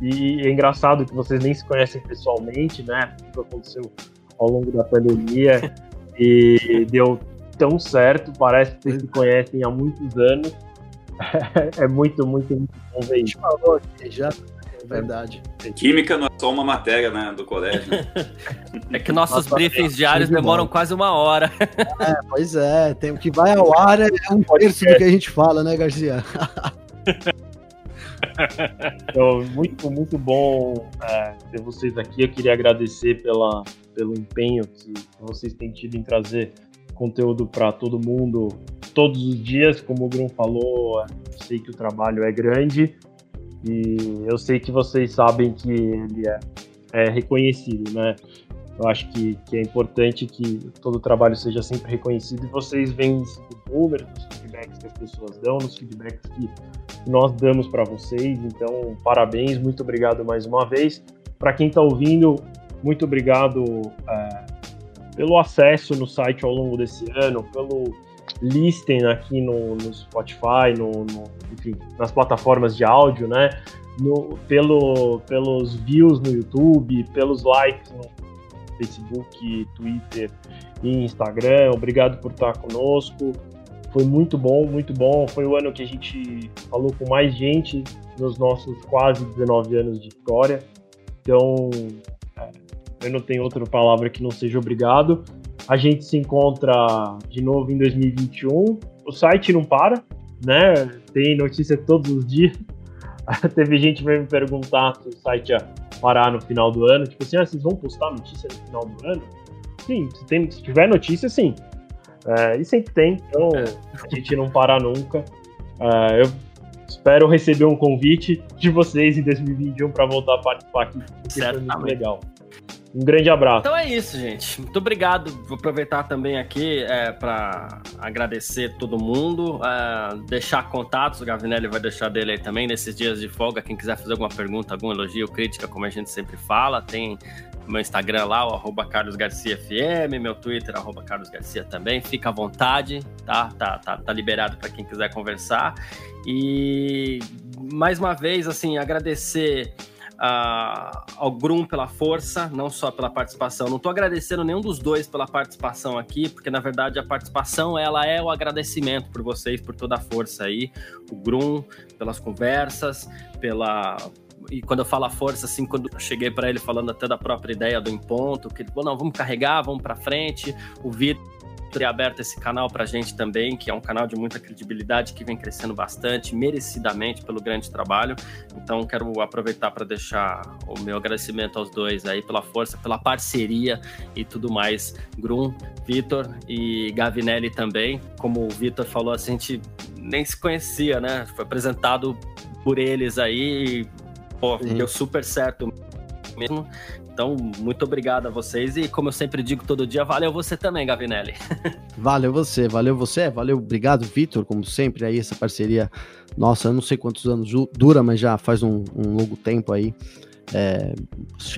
C: e é engraçado que vocês nem se conhecem pessoalmente, né? Tudo aconteceu ao longo da pandemia e deu tão certo, parece que vocês se conhecem há muitos anos. é muito, muito, muito bom ver isso.
B: falou aqui já, é verdade.
D: Química não é só uma matéria né, do colégio.
E: é que nossos Nossa, briefings é, diários demoram quase uma hora.
B: É, pois é, tem o que vai ao ar é um terço do que a gente fala, né, Garcia?
C: Então, muito, muito bom é, ter vocês aqui. Eu queria agradecer pela, pelo empenho que vocês têm tido em trazer conteúdo para todo mundo todos os dias. Como o Grum falou, eu sei que o trabalho é grande e eu sei que vocês sabem que ele é, é reconhecido, né? Eu acho que, que, é importante que todo o trabalho seja sempre reconhecido e vocês veem os números, os feedbacks que as pessoas dão, nos feedbacks que nós damos para vocês. Então, parabéns, muito obrigado mais uma vez. Para quem está ouvindo, muito obrigado é, pelo acesso no site ao longo desse ano, pelo listem aqui no, no Spotify, no, no, enfim, nas plataformas de áudio, né? No, pelo, pelos views no YouTube, pelos likes no Facebook, Twitter e Instagram. Obrigado por estar conosco. Foi muito bom, muito bom. Foi o ano que a gente falou com mais gente nos nossos quase 19 anos de história. Então, é, eu não tenho outra palavra que não seja obrigado. A gente se encontra de novo em 2021. O site não para, né? Tem notícia todos os dias. Teve gente veio me perguntar se o site ia parar no final do ano. Tipo assim, ah, vocês vão postar notícia no final do ano? Sim, se, tem, se tiver notícia, sim. É, e sempre tem, então é. a gente não para nunca. É, eu espero receber um convite de vocês em 2021 para voltar a participar aqui, porque foi muito legal. Um grande abraço.
E: Então é isso, gente. Muito obrigado. Vou aproveitar também aqui é, para agradecer todo mundo, é, deixar contatos. O Gavinelli vai deixar dele aí também nesses dias de folga. Quem quiser fazer alguma pergunta, algum elogio, crítica, como a gente sempre fala, tem meu Instagram lá, o Carlos Garcia FM, meu Twitter, arroba Carlos Garcia também. Fica à vontade, tá? Tá, tá, tá liberado para quem quiser conversar. E mais uma vez, assim, agradecer ao Grum pela força, não só pela participação. Não estou agradecendo nenhum dos dois pela participação aqui, porque na verdade a participação ela é o agradecimento por vocês, por toda a força aí. O Grum pelas conversas, pela e quando eu falo a força, assim, quando eu cheguei para ele falando até da própria ideia do em ponto, que ele falou, não, vamos carregar, vamos para frente. O Vitor ter aberto esse canal para a gente também, que é um canal de muita credibilidade, que vem crescendo bastante, merecidamente pelo grande trabalho. Então, quero aproveitar para deixar o meu agradecimento aos dois aí pela força, pela parceria e tudo mais. Grum, Vitor e Gavinelli também. Como o Vitor falou, a gente nem se conhecia, né? Foi apresentado por eles aí. Pô, deu super certo mesmo. Então, muito obrigado a vocês e, como eu sempre digo todo dia, valeu você também, Gavinelli.
B: valeu você, valeu você, valeu, obrigado, Vitor, como sempre, aí essa parceria, nossa, eu não sei quantos anos dura, mas já faz um, um longo tempo aí. É,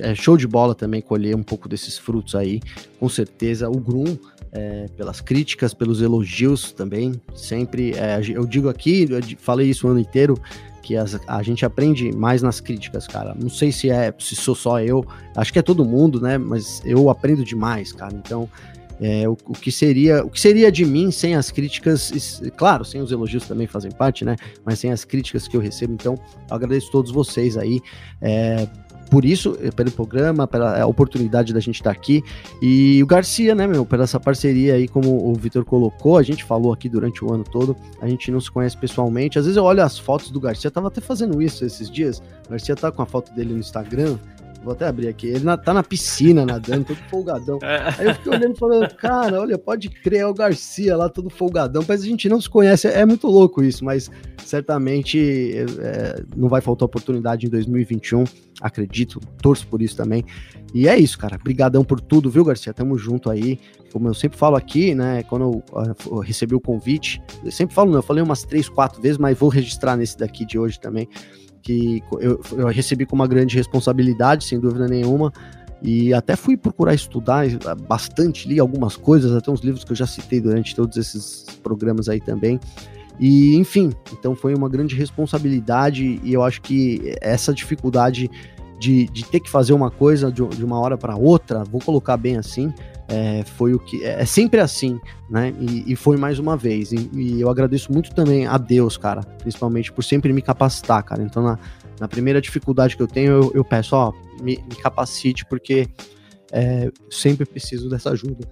B: é, show de bola também colher um pouco desses frutos aí, com certeza. O Grum, é, pelas críticas, pelos elogios também, sempre. É, eu digo aqui, eu falei isso o ano inteiro, que as, a gente aprende mais nas críticas, cara. Não sei se é se sou só eu, acho que é todo mundo, né? Mas eu aprendo demais, cara. Então, é, o, o, que seria o que seria de mim sem as críticas, claro, sem os elogios também fazem parte, né? Mas sem as críticas que eu recebo. Então, eu agradeço a todos vocês aí. É, por isso, eh, pelo programa, pela eh, oportunidade da gente estar tá aqui. E o Garcia, né, meu, pela essa parceria aí, como o Vitor colocou, a gente falou aqui durante o ano todo, a gente não se conhece pessoalmente. Às vezes eu olho as fotos do Garcia, tava até fazendo isso esses dias. O Garcia tá com a foto dele no Instagram, Vou até abrir aqui. Ele na, tá na piscina nadando, todo folgadão. É. Aí eu fiquei olhando e falando, cara, olha, pode crer, é o Garcia lá, todo folgadão. Mas a gente não se conhece, é, muito louco isso, mas certamente é, não vai faltar oportunidade em 2021. Acredito, torço por isso também. E é isso, cara. Obrigadão por tudo, viu, Garcia? Tamo junto aí. Como eu sempre falo aqui, né? Quando eu, eu recebi o convite, eu sempre falo, não, eu falei umas três, quatro vezes, mas vou registrar nesse daqui de hoje também que eu, eu recebi com uma grande responsabilidade, sem dúvida nenhuma. E até fui procurar estudar bastante, li algumas coisas, até uns livros que eu já citei durante todos esses programas aí também. E, enfim, então foi uma grande responsabilidade e eu acho que essa dificuldade de, de ter que fazer uma coisa de, de uma hora para outra, vou colocar bem assim, é, foi o que é, é sempre assim, né? E, e foi mais uma vez. E, e, eu agradeço muito também a Deus, cara, principalmente por sempre me capacitar, cara. Então, na, na primeira dificuldade que eu tenho, eu, eu peço, ó, me, me capacite, porque é, sempre preciso dessa ajuda.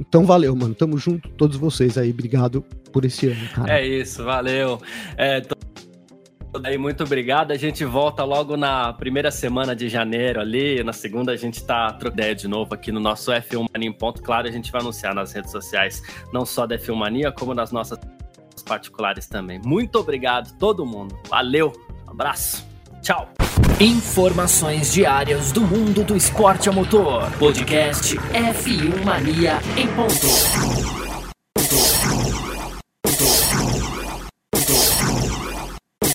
B: Então valeu, mano. Tamo junto, todos vocês aí. Obrigado por esse ano, cara.
E: É isso, valeu. É, tô aí, muito obrigado. A gente volta logo na primeira semana de janeiro ali. Na segunda a gente tá trocando de novo aqui no nosso F1 Mania em ponto. Claro, a gente vai anunciar nas redes sociais, não só da F1 Mania, como nas nossas particulares também. Muito obrigado todo mundo. Valeu. Abraço. Tchau.
A: Informações diárias do mundo do esporte a motor. Podcast F1 Mania em ponto.